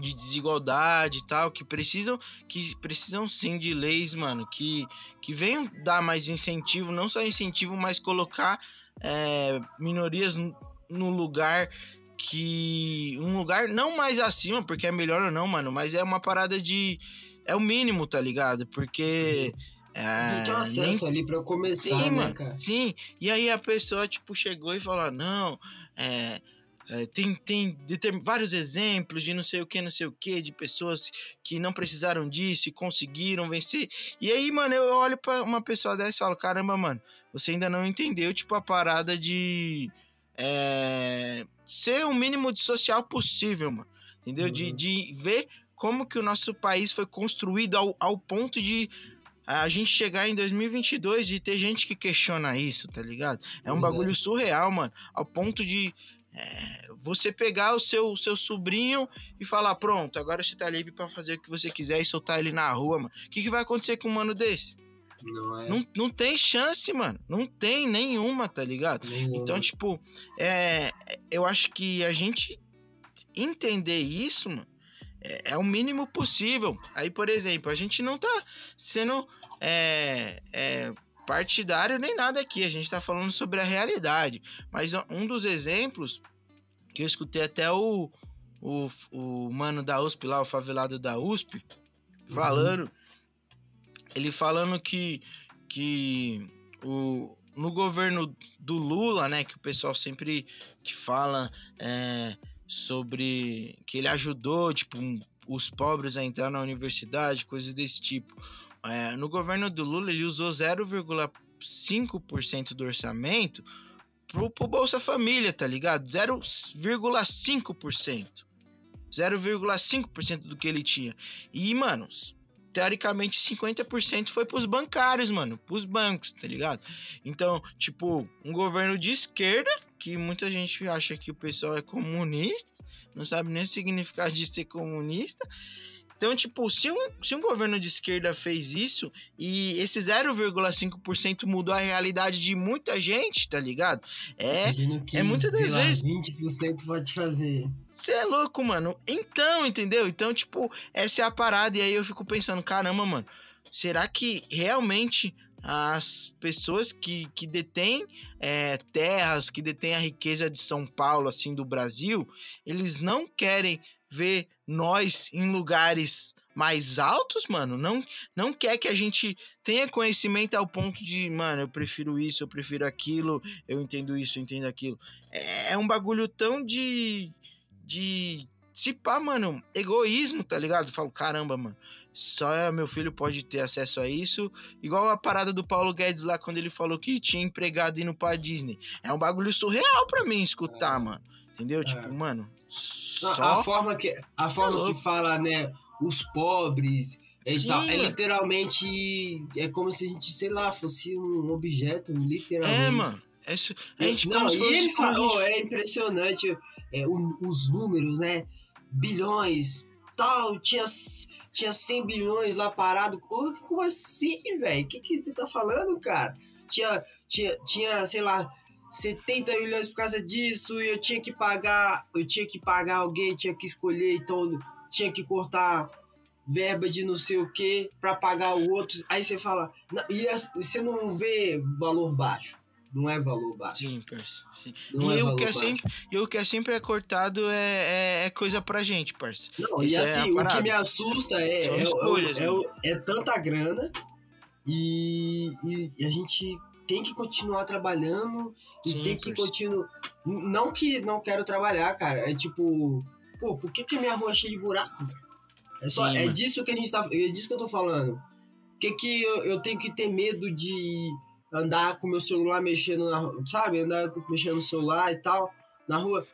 de desigualdade e tal, que precisam que precisam sim de leis, mano, que que venham dar mais incentivo, não só incentivo, mas colocar é, minorias no- lugar que um lugar não mais acima, porque é melhor ou não, mano, mas é uma parada de é o mínimo, tá ligado? Porque A é, tem um nem acesso ali pra começar, Sim, né, mano. cara? Sim. E aí a pessoa, tipo, chegou e falou: não, é. é, tem tem determin- vários exemplos de não sei o que, não sei o que, de pessoas que não precisaram disso e conseguiram vencer. E aí, mano, eu olho pra uma pessoa dessa e falo: caramba, mano, você ainda não entendeu, tipo, a parada de. é, ser o mínimo de social possível, mano. Entendeu? De, Uhum. de ver como que o nosso país foi construído ao, ao ponto de a gente chegar em 2022 e ter gente que questiona isso, tá ligado? É um Verdade. bagulho surreal, mano. Ao ponto de é, você pegar o seu, seu sobrinho e falar: pronto, agora você tá livre pra fazer o que você quiser e soltar ele na rua, mano. O que, que vai acontecer com um mano desse? Não é. Não, não tem chance, mano. Não tem nenhuma, tá ligado? nenhuma. Então, tipo, é, eu acho que a gente entender isso, mano, é, é o mínimo possível. Aí, por exemplo, a gente não tá sendo é, é, partidário nem nada aqui, a gente tá falando sobre a realidade. Mas um dos exemplos que eu escutei até o, o, o mano da USP lá, o favelado da USP, falando. ele falando que, que o, no governo do Lula, né, que o pessoal sempre que fala é, sobre que ele ajudou, tipo, um- os pobres a entrar na universidade, coisas desse tipo. É, no governo do Lula, ele usou 0,5% do orçamento pro, pro Bolsa Família, tá ligado? 0,5%. 0,5% do que ele tinha. E, mano, teoricamente 50% foi pros bancários, mano, pros bancos, tá ligado? Então, tipo, um governo de esquerda, que muita gente acha que o pessoal é comunista, não sabe nem o significado de ser comunista. Então, tipo, se um, se um governo de esquerda fez isso e esse 0,5% mudou a realidade de muita gente, tá ligado? É, é muitas das lá, vezes- 20% pode fazer. Você é louco, mano. Então, entendeu? Então, tipo, essa é a parada. E aí eu fico pensando, caramba, mano, será que realmente as pessoas que, que detêm é, terras, que detêm a riqueza de São Paulo, assim, do Brasil, eles não querem ver nós em lugares mais altos, mano? Não, não quer que a gente tenha conhecimento ao ponto de, mano, eu prefiro isso, eu prefiro aquilo, eu entendo isso, eu entendo aquilo. É, é um bagulho tão de de se pá, mano, egoísmo, tá ligado? Eu falo, caramba, mano, só meu filho pode ter acesso a isso. Igual a parada do Paulo Guedes lá, quando ele falou que tinha empregado indo pra Disney. É um bagulho surreal pra mim escutar, mano. Entendeu? Tipo, mano, Não, só... A forma que, a é forma que fala, né, os pobres e Sim, tal, é literalmente, é como se a gente, sei lá, fosse um objeto, literalmente. É, mano. É, isso- gente não, como se e ele falou, gente- é impressionante é, o- os números, né? Bilhões, tal, tinha, tinha 100 bilhões lá parado. Ô, como assim, velho? O que, que você tá falando, cara? Tinha, tinha, tinha, sei lá, 70 milhões por causa disso, e eu tinha que pagar, eu tinha que pagar alguém, tinha que escolher, então tinha que cortar verba de não sei o que para pagar o outro. Aí você fala, não, e você não vê valor baixo. Não é valor baixo. Sim, parça. Sim. Não e, é o que é baixo. sempre, e o que é sempre é cortado é, é, é coisa pra gente, parça. Não, Isso e é assim, o que me assusta é, é, escolhas, é, mano. é, é tanta grana e, e- e a gente tem que continuar trabalhando e Sim, tem que continuar. Não que não quero trabalhar, cara. É tipo, pô, por que, que minha rua é cheia de buraco? É, só, Sim, é mano. disso que a gente tá. É disso que eu tô falando. Por que, que eu, eu tenho que ter medo de andar com meu celular mexendo na rua, sabe? Andar mexendo no celular e tal, na rua.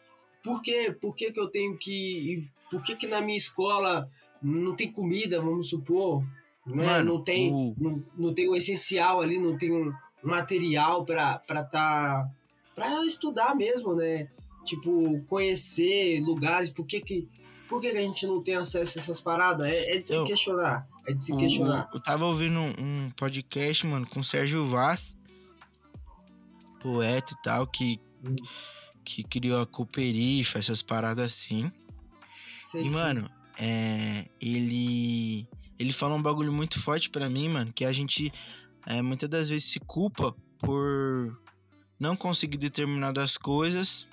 Por quê? Por que, que eu tenho que. Por que, que na minha escola não tem comida, vamos supor? Né? Mano, não, tem, o- não, não tem o essencial ali, não tem um material pra estar. Tá, pra estudar mesmo, né? Tipo, conhecer lugares, por que, que, por que, que a gente não tem acesso a essas paradas? É, é de se Eu- questionar. É de se questionar. Eu tava ouvindo um, um podcast, mano, com o Sérgio Vaz, poeta e tal, que, Hum. que criou a Cooperifa, essas paradas assim. Sei, E, sei. mano, é, ele. Ele fala um bagulho muito forte pra mim, mano, que a gente é, muitas das vezes se culpa por não conseguir determinadas coisas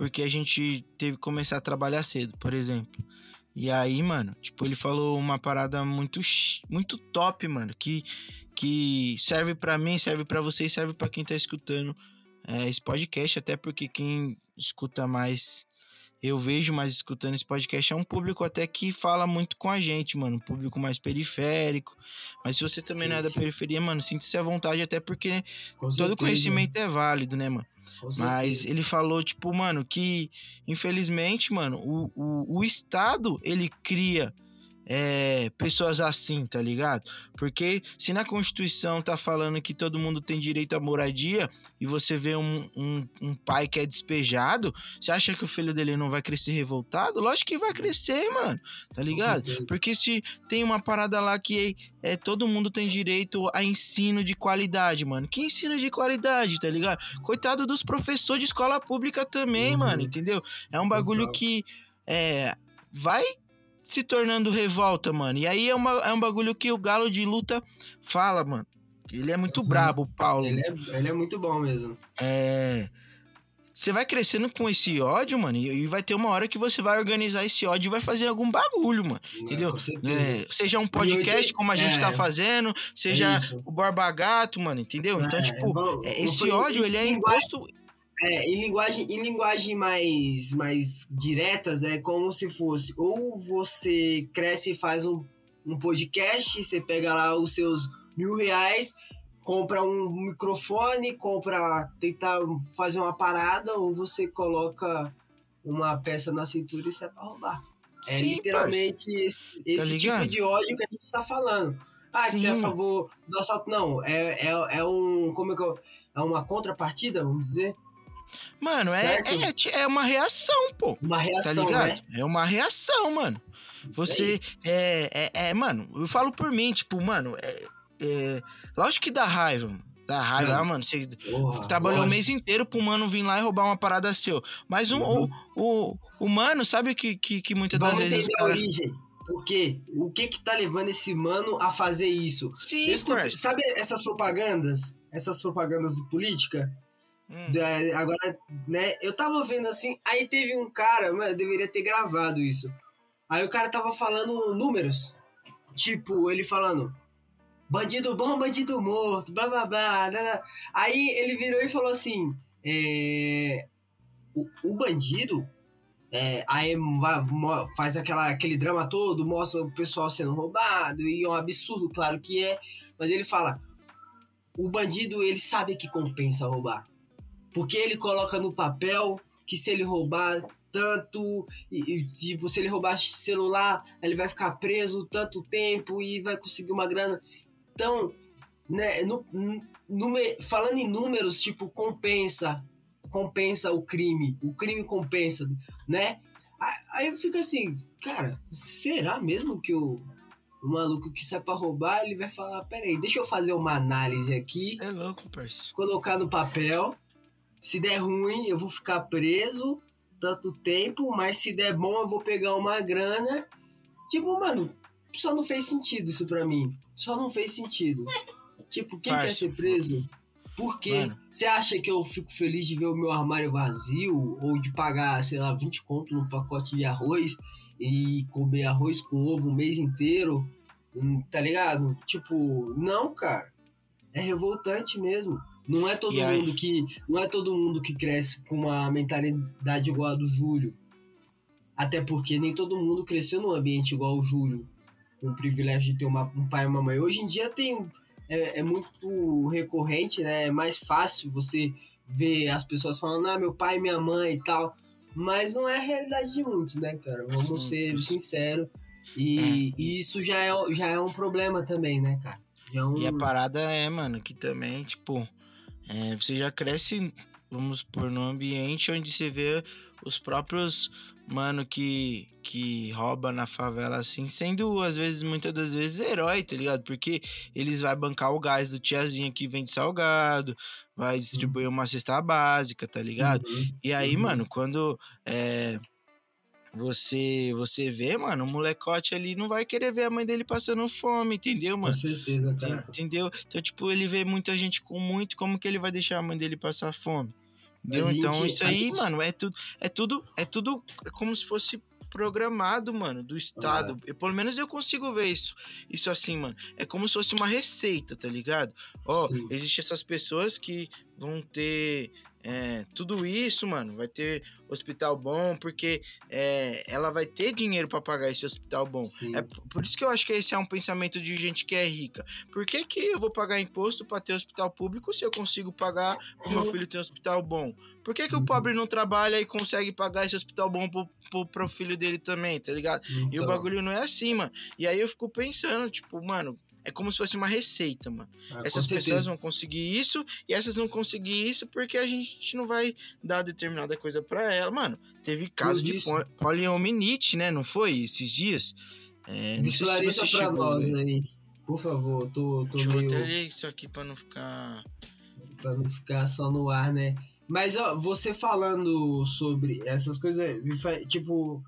porque a gente teve que começar a trabalhar cedo, por exemplo. E aí, mano, tipo, ele falou uma parada muito, muito top, mano, que, que serve pra mim, serve pra vocês, serve pra quem tá escutando é, esse podcast, até porque quem escuta mais eu vejo mais escutando esse podcast é um público até que fala muito com a gente, mano. Um público mais periférico. Mas se você também Sim, não é da sim. periferia, mano, sinta-se à vontade, até porque Com todo certeza, conhecimento é válido, né, mano? com Mas certeza. ele falou, tipo, mano, que infelizmente, mano, o, o, o Estado ele cria é, pessoas assim, tá ligado? Porque se na Constituição tá falando que todo mundo tem direito à moradia e você vê um, um, um pai que é despejado, você acha que o filho dele não vai crescer revoltado? Lógico que vai crescer, mano, tá ligado? Porque se tem uma parada lá que é, todo mundo tem direito a ensino de qualidade, mano. Que ensino de qualidade, tá ligado? Coitado dos professores de escola pública também, Uhum. mano, entendeu? É um bagulho que é, vai se tornando revolta, mano. E aí é, uma, é um bagulho que o Galo de Luta fala, mano. Ele é muito Uhum. brabo, Paulo. Ele é, ele é muito bom mesmo. É. você vai crescendo com esse ódio, mano, e, vai ter uma hora que você vai organizar esse ódio e vai fazer algum bagulho, mano. Entendeu? É, seja um podcast, como a gente é, tá fazendo, seja isso. o Borba Gato, mano, entendeu? Então, É, tipo, é, esse ódio, ele é imposto. É, em linguagem, em linguagem mais, mais diretas, é como se fosse ou você cresce e faz um, um podcast, você pega lá os seus mil reais, compra um microfone, compra, tentar fazer uma parada, ou você coloca uma peça na cintura e sai pra roubar. É Sim, literalmente esse, esse tipo de ódio que a gente tá falando. Ah, que você é a Sim. favor do assalto. Não, é, é, é um. Como é que eu. É uma contrapartida, vamos dizer? Mano, é, é, ti- é uma reação, pô. Uma Tá reação, ligado? né? É uma reação, mano. Você é, é, é, mano, eu falo por mim, tipo, mano, é, é, lógico que dá raiva, mano. Dá raiva, É. ah, mano. Você Porra, trabalhou o mês inteiro pro mano vir lá e roubar uma parada seu. Mas um, Uhum. o, o, o mano, sabe que, que, que muitas das Vamos vezes os entender a origem. Por quê? O que que tá levando esse mano a fazer isso? Sim, parça. sabe essas propagandas? Essas propagandas de política? Hum. Agora, né? Eu tava vendo assim, aí teve um cara, eu deveria ter gravado isso. Aí o cara tava falando números. Tipo, ele falando. Bandido bom, bandido morto, blá blá blá. blá. Aí ele virou e falou assim: é, o, o bandido. é, aí faz aquela, aquele drama todo, mostra o pessoal sendo roubado, e é um absurdo, claro que é. Mas ele fala: o bandido ele sabe que compensa roubar. Porque ele coloca no papel que se ele roubar tanto, e, e, tipo, se ele roubar celular, ele vai ficar preso tanto tempo e vai conseguir uma grana. Então, né, no, nume- falando em números, tipo, compensa, compensa o crime, o crime compensa, né? Aí eu fico assim, cara, será mesmo que o, o maluco que sai pra roubar, ele vai falar, peraí, deixa eu fazer uma análise aqui, Cê é louco, parceiro. colocar no papel. Se der ruim, eu vou ficar preso tanto tempo, mas se der bom, eu vou pegar uma grana. Tipo, mano, só não fez sentido isso pra mim. Só não fez sentido. Tipo, quem quer ser preso? Por quê? Você acha que eu fico feliz de ver o meu armário vazio ou de pagar, sei lá, 20 conto num pacote de arroz e comer arroz com ovo o mês inteiro? Hum, Tá ligado? Tipo, não, cara. É revoltante mesmo. Não é todo E aí? mundo que não é todo mundo que cresce com uma mentalidade igual a do Júlio. Até porque nem todo mundo cresceu num ambiente igual o Júlio, com o privilégio de ter uma- um pai e uma mãe. Hoje em dia tem é, é muito recorrente, né? É mais fácil você ver as pessoas falando, ah, meu pai e minha mãe e tal. Mas não é a realidade de muitos, né, cara? Vamos Sim, ser sinceros. E, É. e isso já é, já é um problema também, né, cara? É um... E a parada é, mano, que também, tipo, é, você já cresce, vamos supor, num ambiente onde você vê os próprios, mano, que, que rouba na favela, assim, sendo, às vezes, muitas das vezes, herói, tá ligado? Porque eles vai bancar o gás do tiazinha que vende salgado, vai distribuir uma cesta básica, tá ligado? Uhum. E aí, Uhum. mano, quando é, você você vê, mano, o molecote ali não vai querer ver a mãe dele passando fome, entendeu, Com mano? certeza, cara. Entendeu? Então, tipo, ele vê muita gente com muito, como que ele vai deixar a mãe dele passar fome? Entendeu? Então, gente- isso a aí, gente- mano, é tudo, é tudo, é tudo como se fosse programado, mano, do Estado. É. Eu, pelo menos eu consigo ver isso. Isso assim, mano. É como se fosse uma receita, tá ligado? Ó, Sim. existem essas pessoas que vão ter é, tudo isso, mano. Vai ter hospital bom, porque é, ela vai ter dinheiro pra pagar esse hospital bom. Sim. É por isso que eu acho que esse é um pensamento de gente que é rica. Por que, que eu vou pagar imposto pra ter hospital público se eu consigo pagar pro meu filho ter hospital bom? Por que, que o pobre não trabalha e consegue pagar esse hospital bom pro, pro, pro filho dele também, tá ligado? E o Então, bagulho não é assim, mano. E aí eu fico pensando, tipo, mano, é como se fosse uma receita, mano. ah, Essas pessoas vão conseguir isso e essas vão conseguir isso porque a gente não vai dar determinada coisa pra ela. Mano, teve caso de poliomielite, né? Não foi? Esses dias? É, não sei se você pra chegou a nós aí. Por favor, tô, tô Deixa eu meio... até ler isso aqui pra não ficar. Pra não ficar só no ar, né? Mas, ó, você falando sobre essas coisas, tipo...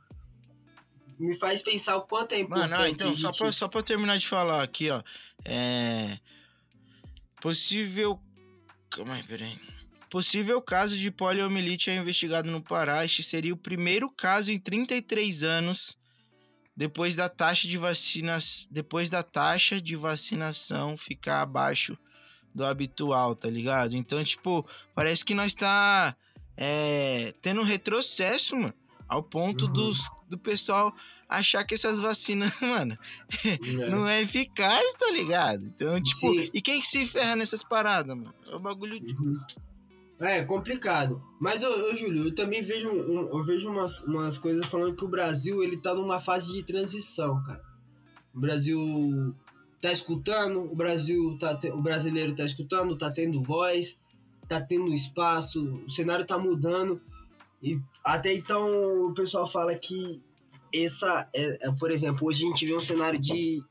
Me faz pensar o quanto é importante Mano, ah, então, só gente- pra, só pra terminar de falar aqui, ó. É. Possível. Calma aí, peraí. Possível caso de poliomielite é investigado no Pará. Este seria o primeiro caso em 33 anos depois da taxa de vacinas, depois da taxa de vacinação ficar abaixo do habitual, tá ligado? Então, tipo, parece que nós tá é, tendo um retrocesso, mano, ao ponto Uhum. dos, do pessoal achar que essas vacinas, mano, É. não é eficaz, tá ligado? Então, tipo, Sim. e quem que se ferra nessas paradas, mano? É o bagulho de. Uhum. É complicado. Mas, ô, ô, Júlio, eu também vejo, um- eu vejo umas, umas coisas falando que o Brasil ele tá numa fase de transição, cara. O Brasil tá escutando, o Brasil tá te- o brasileiro tá escutando, tá tendo voz, tá tendo espaço, o cenário tá mudando. E até então o pessoal fala que essa, é, é, por exemplo, hoje a gente vê um cenário de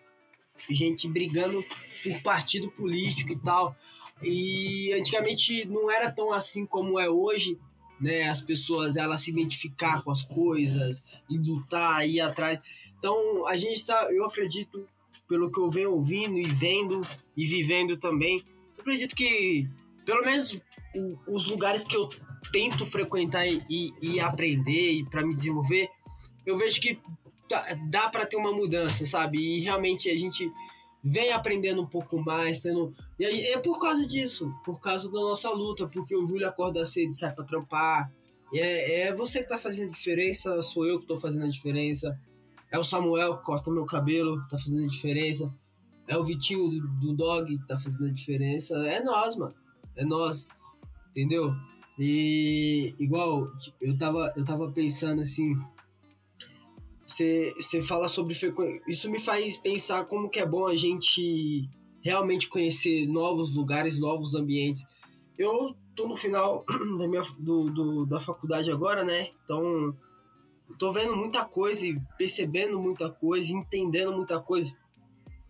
gente brigando por partido político e tal. E antigamente não era tão assim como é hoje, né? As pessoas elas se identificar com as coisas e lutar, ir atrás. Então a gente tá, eu acredito, pelo que eu venho ouvindo e vendo e vivendo também, eu acredito que pelo menos os lugares que eu tento frequentar e, e- e aprender e para me desenvolver, eu vejo que tá- dá para ter uma mudança, sabe? E realmente a gente vem aprendendo um pouco mais, tendo e aí é por causa disso, por causa da nossa luta, porque o Júlio acorda cedo e sai pra trampar. É, é você que tá fazendo a diferença, sou eu que tô fazendo a diferença. É o Samuel que corta meu cabelo, tá fazendo a diferença. É o Vitinho do, do Dog que tá fazendo a diferença. É nós, mano. É nós. Entendeu? E igual, eu tava, eu tava pensando assim. Você você fala sobre frequen... Isso me faz pensar como que é bom a gente realmente conhecer novos lugares, novos ambientes. Eu tô no final da, minha, do, do- da faculdade agora, né? Então, tô vendo muita coisa e percebendo muita coisa, entendendo muita coisa.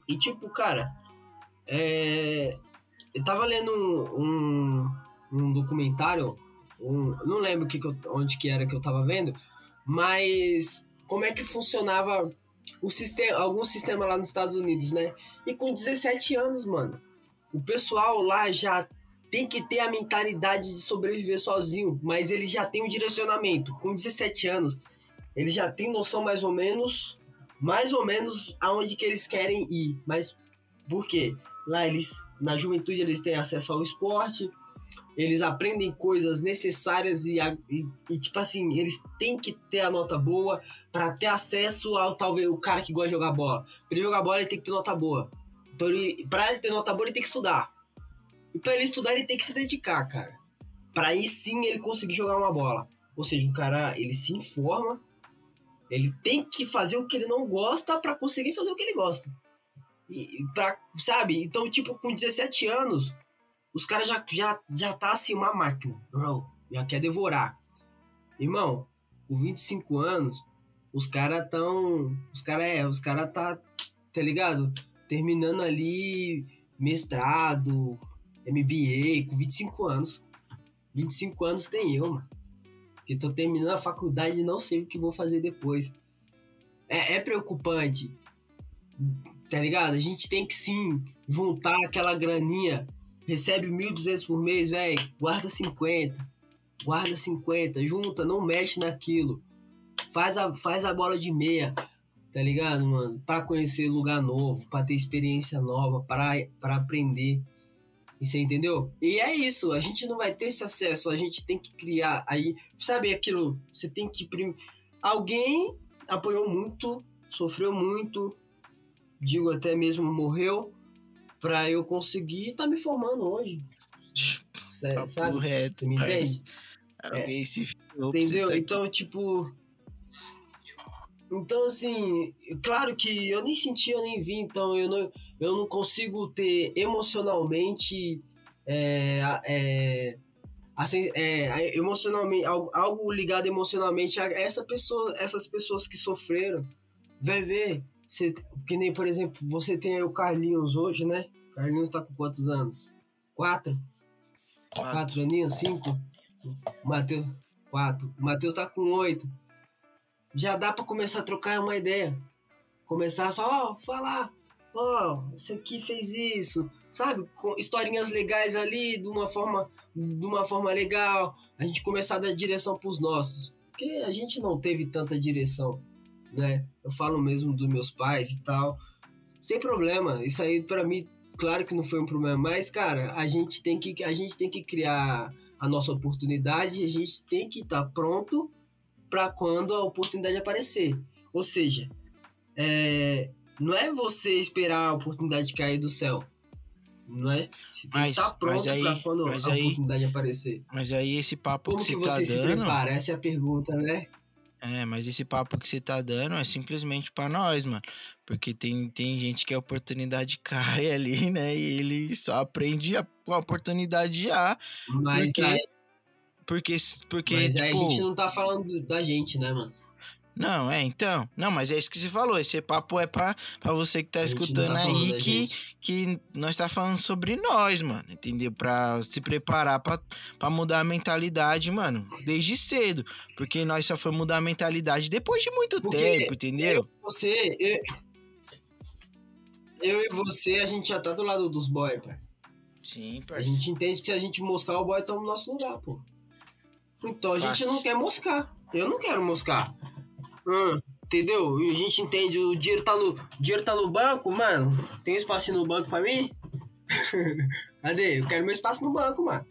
E, tipo, cara, é, eu tava lendo um documentário, um, não lembro que que eu- onde que era que eu tava vendo, mas como é que funcionava o sistema, algum sistema lá nos Estados Unidos, né? E com 17 anos, mano, o pessoal lá já tem que ter a mentalidade de sobreviver sozinho, mas eles já têm um direcionamento. Com 17 anos, eles já têm noção mais ou menos, mais ou menos aonde que eles querem ir. Mas por quê? Lá eles, na juventude, eles têm acesso ao esporte, eles aprendem coisas necessárias e, e, e, tipo assim, eles têm que ter a nota boa para ter acesso ao talvez o cara que gosta de jogar bola. Pra ele jogar bola, ele tem que ter nota boa. Então, ele, pra ele ter nota boa, ele tem que estudar. E pra ele estudar, ele tem que se dedicar, cara. Pra aí sim ele conseguir jogar uma bola. Ou seja, o cara, ele se informa, ele tem que fazer o que ele não gosta pra conseguir fazer o que ele gosta. E pra, sabe? Então, tipo, com 17 anos, os caras já, já, já tá assim, uma máquina. Bro, já quer devorar. Irmão, com 25 anos, os caras tão. Os caras é, os caras tá, tá ligado? Terminando ali mestrado, MBA, com 25 anos. 25 anos tem eu, mano. Que tô terminando a faculdade e não sei o que vou fazer depois. É, é preocupante. Tá ligado? A gente tem que sim juntar aquela graninha. Recebe 1.200 por mês, velho. Guarda 50. Guarda 50. Junta, não mexe naquilo. Faz a, faz a bola de meia. Tá ligado, mano? Pra conhecer lugar novo, pra ter experiência nova, pra aprender. E Você entendeu? E é isso, a gente não vai ter esse acesso, a gente tem que criar. Aí, sabe aquilo? Você tem que. prim- Alguém apoiou muito, sofreu muito, digo até mesmo morreu, pra eu conseguir estar me formando hoje. Cê- Papo sabe? reto, me entende? Alguém se ferrou pra você Entendeu? tá aqui. Então, tipo. Então, assim, claro que eu nem senti, eu nem vi, então eu não, eu não consigo ter emocionalmente. É, é, assim, é, emocionalmente algo, algo ligado emocionalmente a essa pessoa, essas pessoas que sofreram. Vai ver. Você, que nem, por exemplo, você tem aí o Carlinhos hoje, né? O Carlinhos tá com quantos anos? Quatro? Quatro. Quatro aninhos? Cinco? Matheus. Quatro. O Matheus tá com oito. Já dá pra começar a trocar uma ideia. Começar só, ó, falar. Ó, esse aqui fez isso, sabe? Com historinhas legais ali, de uma forma, de uma forma legal. A gente começar a dar direção pros nossos. Porque a gente não teve tanta direção, né? Eu falo mesmo dos meus pais e tal. Sem problema. Isso aí, pra mim, claro que não foi um problema. Mas, cara, a gente tem que, a gente tem que criar a nossa oportunidade e a gente tem que estar pronto para quando a oportunidade aparecer. Ou seja, é, não é você esperar a oportunidade cair do céu. Não é? Você tem Mas- que estar pronto mas aí- para quando a aí- oportunidade aparecer. Mas aí esse papo Como que que você tá você se dando. prepara? Essa é a pergunta, né? É, mas esse papo que você tá dando é simplesmente pra nós, mano. Porque tem, tem gente que a oportunidade cai ali, né? E ele só aprende a, a oportunidade já. Mas, Porque, aí, porque, porque mas aí a tipo. gente não tá falando da gente, né, mano? Não, é, então. Não, mas é isso que você falou. Esse papo é pra, pra você que tá A escutando tá aí que, que nós tá falando sobre nós, mano. Entendeu? Pra se preparar pra, pra mudar a mentalidade, mano. Desde cedo. Porque nós só foi mudar a mentalidade depois de muito Porque tempo, entendeu? Você, eu, eu e você, a gente já tá do lado dos boys, pai. Sim, A parceiro. gente entende que se a gente moscar, o boy tá no nosso lugar, pô. Então a gente Fácil. não quer moscar. Eu não quero moscar. Hum, entendeu? E a gente entende, o dinheiro tá no, dinheiro tá no banco, mano. Tem espaço no banco pra mim? Cadê? Eu quero meu espaço no banco, mano.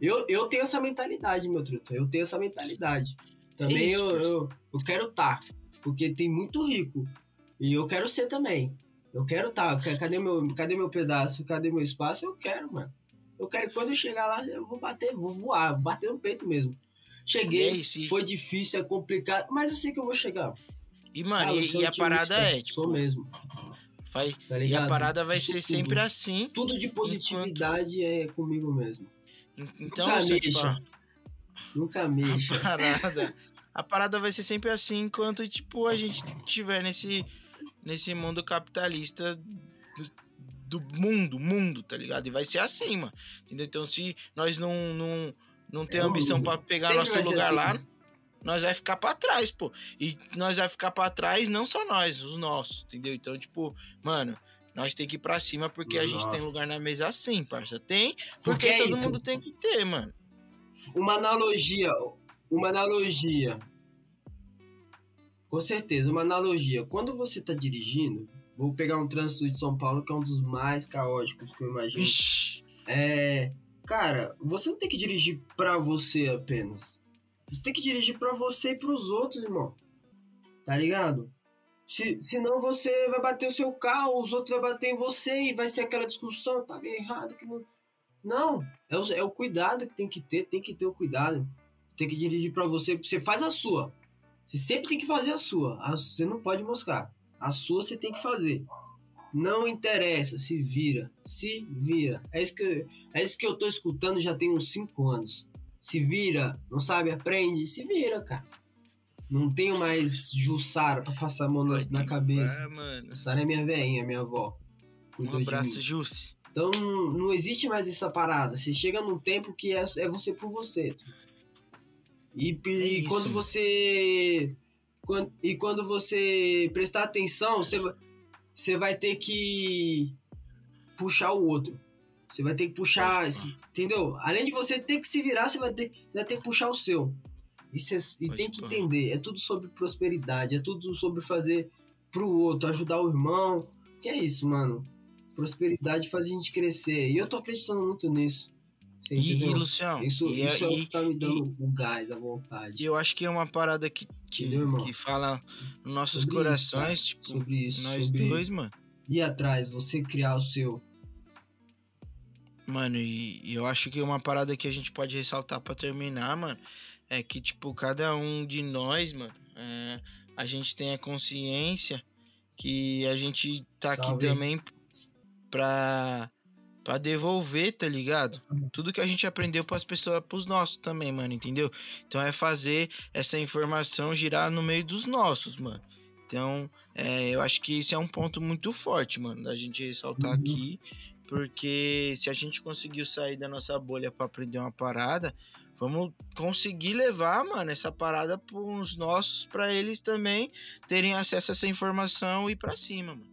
Eu, eu tenho essa mentalidade, meu truta. Eu tenho essa mentalidade. Também isso, eu, eu, eu quero tá. Porque tem muito rico. E eu quero ser também. Eu quero tá. Ca- Cadê meu, cadê meu pedaço? Cadê meu espaço? Eu quero, mano. Eu quero que quando eu chegar lá, eu vou bater, vou voar, bater no peito mesmo. É Cheguei, e- foi difícil, é complicado, mas eu sei que eu vou chegar. E, mano, Ah, e, e a parada é, tipo, Sou mesmo, vai, tá e a parada vai Isso ser tudo. sempre assim. Tudo de positividade é comigo mesmo. En- Então, Nunca assim, tipo, mexa. a Nunca mexa. parada, a parada vai ser sempre assim enquanto, tipo, a gente tiver nesse, nesse mundo capitalista do, do mundo, mundo, tá ligado? E vai ser assim, mano. Entendeu? Então, se nós não, não, não ter É ambição pra pegar Sempre nosso lugar assim. lá, nós vai ficar pra trás, pô. E nós vai ficar pra trás, não só nós, os nossos, entendeu? Então, tipo, mano, nós tem que ir pra cima porque a gente tem Nossa. lugar na mesa assim, parça. Tem, Porque porque é todo mundo tem que ter, mano. Uma analogia, uma analogia. Com certeza, uma analogia. Quando você tá dirigindo, vou pegar um trânsito de São Paulo que é um dos mais caóticos que eu imagino. Ixi, É, cara, você não tem que dirigir pra você apenas. Você tem que dirigir pra você e pros outros, irmão. Tá ligado? Se, senão você vai bater o seu carro, os outros vão bater em você e vai ser aquela discussão, tá bem errado que não. Não, é o, é o cuidado que tem que ter, tem que ter o cuidado. Tem que dirigir pra você, você faz a sua. Você sempre tem que fazer a sua. A- você não pode moscar. A sua você tem que fazer. Não interessa, se vira, se vira. É isso que, é isso que eu tô escutando já tem uns 5 anos. Se vira, não sabe, aprende, se vira, cara. Não tenho mais Jussara pra passar a mão na, na cabeça. Jussara é minha veinha, minha avó. Um abraço. Jussi. Então não, existe mais essa parada. Você chega num tempo que é, é você por você. E, e É isso, quando mano. você. Quando, e quando você prestar atenção, você, vai- você vai ter que puxar o outro. Você vai ter que puxar. entendeu? Além de você ter que se virar, você vai ter, vai ter que puxar o seu. E, você, e tem que entender. É tudo sobre prosperidade. É tudo sobre fazer pro outro, ajudar o irmão. Que é isso, mano. Prosperidade faz a gente crescer. E eu tô acreditando muito nisso. E, e? Lucião, Isso, e, isso é o e- que tá me dando o gás, a vontade. e eu acho que é uma parada que, que, Entendeu, que fala nos nossos Sobre isso, corações, cara. tipo, sobre isso, nós sobre dois, mano. ir atrás, você criar o seu. Mano, e, e eu acho que uma parada que a gente pode ressaltar pra terminar, mano, é que, tipo, cada um de nós, mano, é, a gente tem a consciência que a gente tá aqui Salve. também pra, pra devolver, tá ligado? Tudo que a gente aprendeu pras pessoas, pros nossos também, mano, entendeu? Então é fazer essa informação girar no meio dos nossos, mano. Então, é, eu acho que isso é um ponto muito forte, mano, da gente ressaltar Uhum. aqui. Porque se a gente conseguiu sair da nossa bolha pra aprender uma parada, vamos conseguir levar, mano, essa parada pros nossos, pra eles também terem acesso a essa informação e ir pra cima, mano.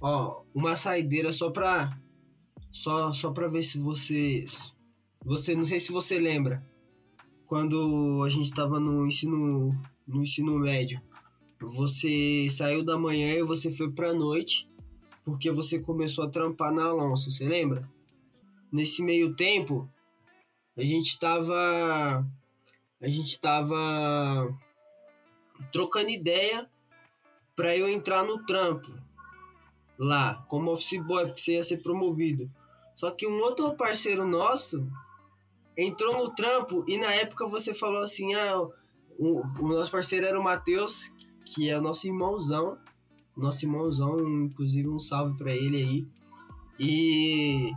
Ó, uma saideira só pra. Só, só pra ver se você. Você, não sei se você lembra. Quando a gente tava no ensino. No ensino médio. Você saiu da manhã e você foi pra noite. Porque você começou a trampar na Alonso, você lembra? Nesse meio tempo, a gente tava. A gente tava trocando ideia pra eu entrar no trampo lá, como office boy, porque você ia ser promovido. Só que um outro parceiro nosso entrou no trampo e na época você falou assim: ah, o, o nosso parceiro era o Matheus, que é nosso irmãozão. Nosso irmãozão, inclusive um salve pra ele aí. E.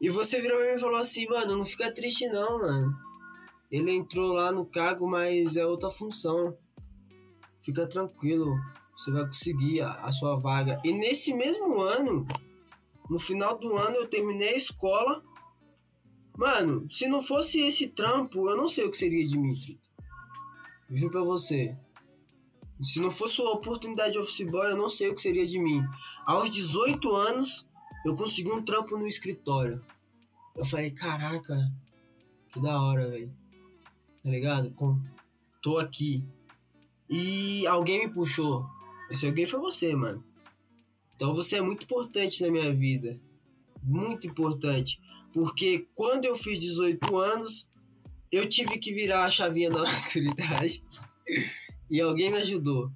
E você virou pra mim e falou assim, mano, não fica triste não, mano. Ele entrou lá no cargo, mas é outra função. Fica tranquilo, você vai conseguir a, a sua vaga. E nesse mesmo ano, no final do ano, eu terminei a escola. Mano, se não fosse esse trampo, eu não sei o que seria de mim. Juro pra você. Se não fosse a oportunidade de office boy, eu não sei o que seria de mim. Aos 18 anos, eu consegui um trampo no escritório. Eu falei, caraca, que da hora, velho. Tá ligado? Com... Tô aqui. E alguém me puxou. Esse alguém foi você, mano. Então você é muito importante na minha vida. Muito importante. Porque quando eu fiz 18 anos, eu tive que virar a chavinha da maturidade. e alguém me ajudou.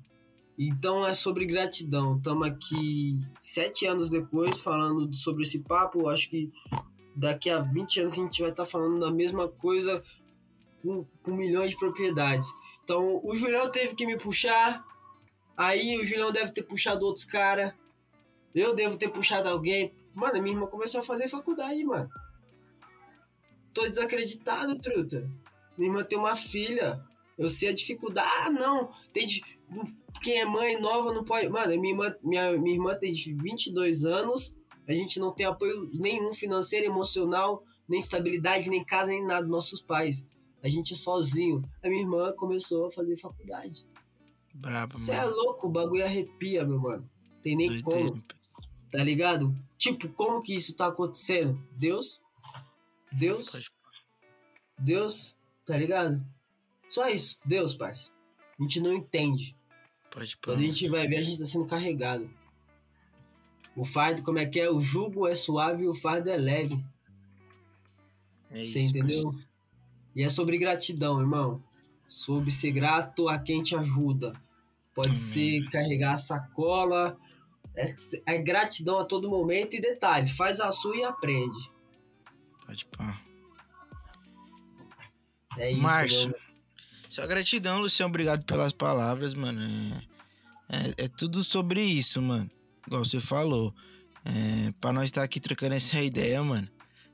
Então é sobre gratidão. Estamos aqui sete anos depois falando sobre esse papo. Acho que daqui a 20 anos a gente vai estar falando da mesma coisa com, com milhões de propriedades. Então o Julião teve que me puxar. Aí o Julião deve ter puxado outros caras. Eu devo ter puxado alguém. Mano, minha irmã começou a fazer faculdade, mano. Tô desacreditado, truta. Minha irmã tem uma filha. Eu sei a dificuldade. Ah, não. Tem. Quem é mãe nova não pode. Mano, minha irmã, minha, minha irmã tem 22 anos. A gente não tem apoio nenhum financeiro, emocional, nem estabilidade, nem casa, nem nada dos nossos pais. A gente é sozinho. A minha irmã começou a fazer faculdade. Brabo, Você é mano. louco, o bagulho arrepia, meu mano. Tem nem Doideira. como, tá ligado? Tipo, como que isso tá acontecendo? Deus? Deus? Pode- Deus? Tá ligado? Só isso. Deus, parça. A gente não entende. Pode pôr. Quando a gente vai ver, a gente tá sendo carregado. O fardo, como é que é? O jugo é suave e o fardo é leve. É Você isso, entendeu? parceiro. E é sobre gratidão, irmão. Sobre ser grato a quem te ajuda. Pode ser carregar a sacola. É, é gratidão a todo momento. E detalhe, faz a sua e aprende. Pode pôr. É isso, Márcio, meu. só gratidão, Luciano. Obrigado pelas palavras, mano. É, é, é tudo sobre isso, mano. Igual você falou. É, pra nós estar aqui trocando essa ideia, mano.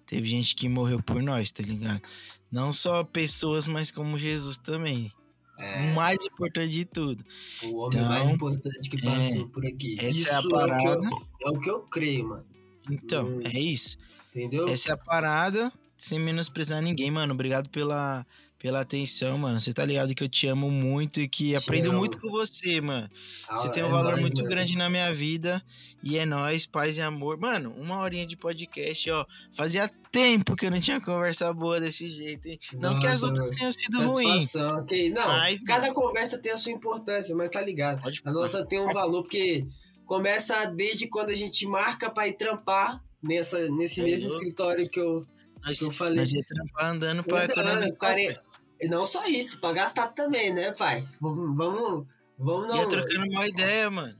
Teve gente que morreu por nós, tá ligado? Não só pessoas, mas como Jesus também. É, O mais importante de tudo. o homem então, mais importante que passou por aqui. essa isso é a o que parada. eu- É o que eu creio, mano. Então, Hum. é isso. Entendeu? Essa é a parada, sem menosprezar ninguém, mano. Obrigado pela, pela atenção, mano. Você tá ligado que eu te amo muito e que Te aprendo amo. muito com você, mano. Você Ah, tem um é valor nóis, muito mano. grande na minha vida. E é nóis, paz e amor. Mano, uma horinha de podcast, ó. Fazia tempo que eu não tinha conversa boa desse jeito, hein? Não que as Nossa, outras mano. tenham sido ruins. Satisfação, ok. Não, Mas, cada conversa tem a sua importância, mas tá ligado. Pode A nossa tem um valor, porque começa desde quando a gente marca pra ir trampar nessa, nesse É mesmo escritório que eu, Nós, eu falei. nós ia trampar andando pra economizar. cara. E não só isso, pra gastar também, né, pai? Vamos, vamos, vamos Ia não. trocando uma ideia, mano.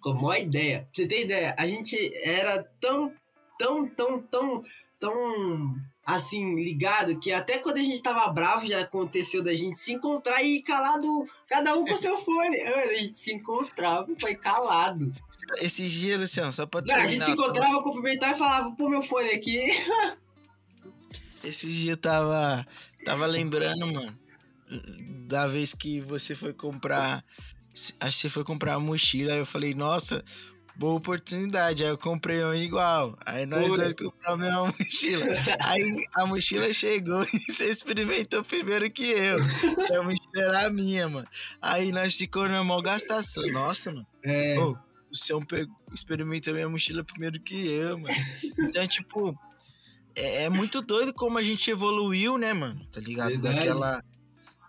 Com uma ideia. Pra você ter ideia, a gente era tão, tão, tão, tão, tão assim, ligado, que até quando a gente tava bravo já aconteceu da gente se encontrar e ir calado, cada um com seu fone. A gente se encontrava e foi calado. Esses dias, Luciano, só pra Não, a terminar. gente se encontrava, cumprimentava e falava, pô, meu fone aqui. Esses dias eu tava, tava lembrando, mano, da vez que você foi comprar. Acho que você foi comprar uma mochila. Aí eu falei, nossa, boa oportunidade. Aí eu comprei um igual. Aí nós Foi. dois compramos a mesma mochila. Aí a mochila chegou e você experimentou primeiro que eu. A mochila era a minha, mano. Aí nós ficamos na maior gastação. Nossa, mano. É, Ô, O pegou, experimentou minha mochila primeiro que eu, mano. Então, tipo, é, é muito doido como a gente evoluiu, né, mano? Tá ligado? Verdade. Daquela,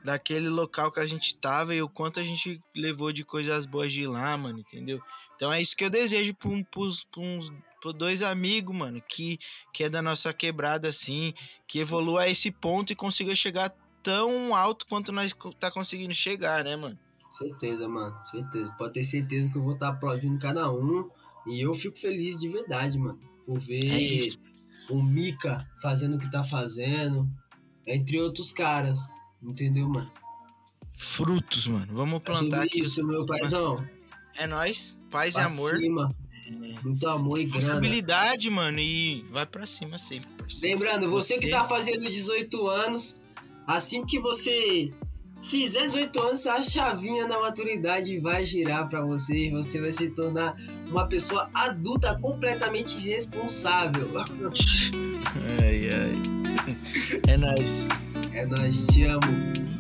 daquele local que a gente tava e o quanto a gente levou de coisas boas de lá, mano, entendeu? Então é isso que eu desejo pra, um, pros, pra uns pra dois amigos, mano, que, que é da nossa quebrada, assim, que evolua a esse ponto e consiga chegar tão alto quanto nós tá conseguindo chegar, né, mano? Certeza, mano. Certeza. Pode ter certeza que eu vou estar aplaudindo cada um. E eu fico feliz de verdade, mano. Por ver É isso. O Mika fazendo o que tá fazendo. Entre outros caras. Entendeu, mano? Frutos, mano. Vamos É plantar sobre aqui. isso, meu paizão. É nóis, paz e Pra amor. cima. É. Muito amor e grana. Responsabilidade, mano, e vai pra cima sempre, parceiro. Lembrando, você que tá fazendo 18 anos, assim que você fizer 18 anos, a chavinha da maturidade vai girar pra você e você vai se tornar uma pessoa adulta completamente responsável. Ai, ai. É nóis. É nóis, te amo.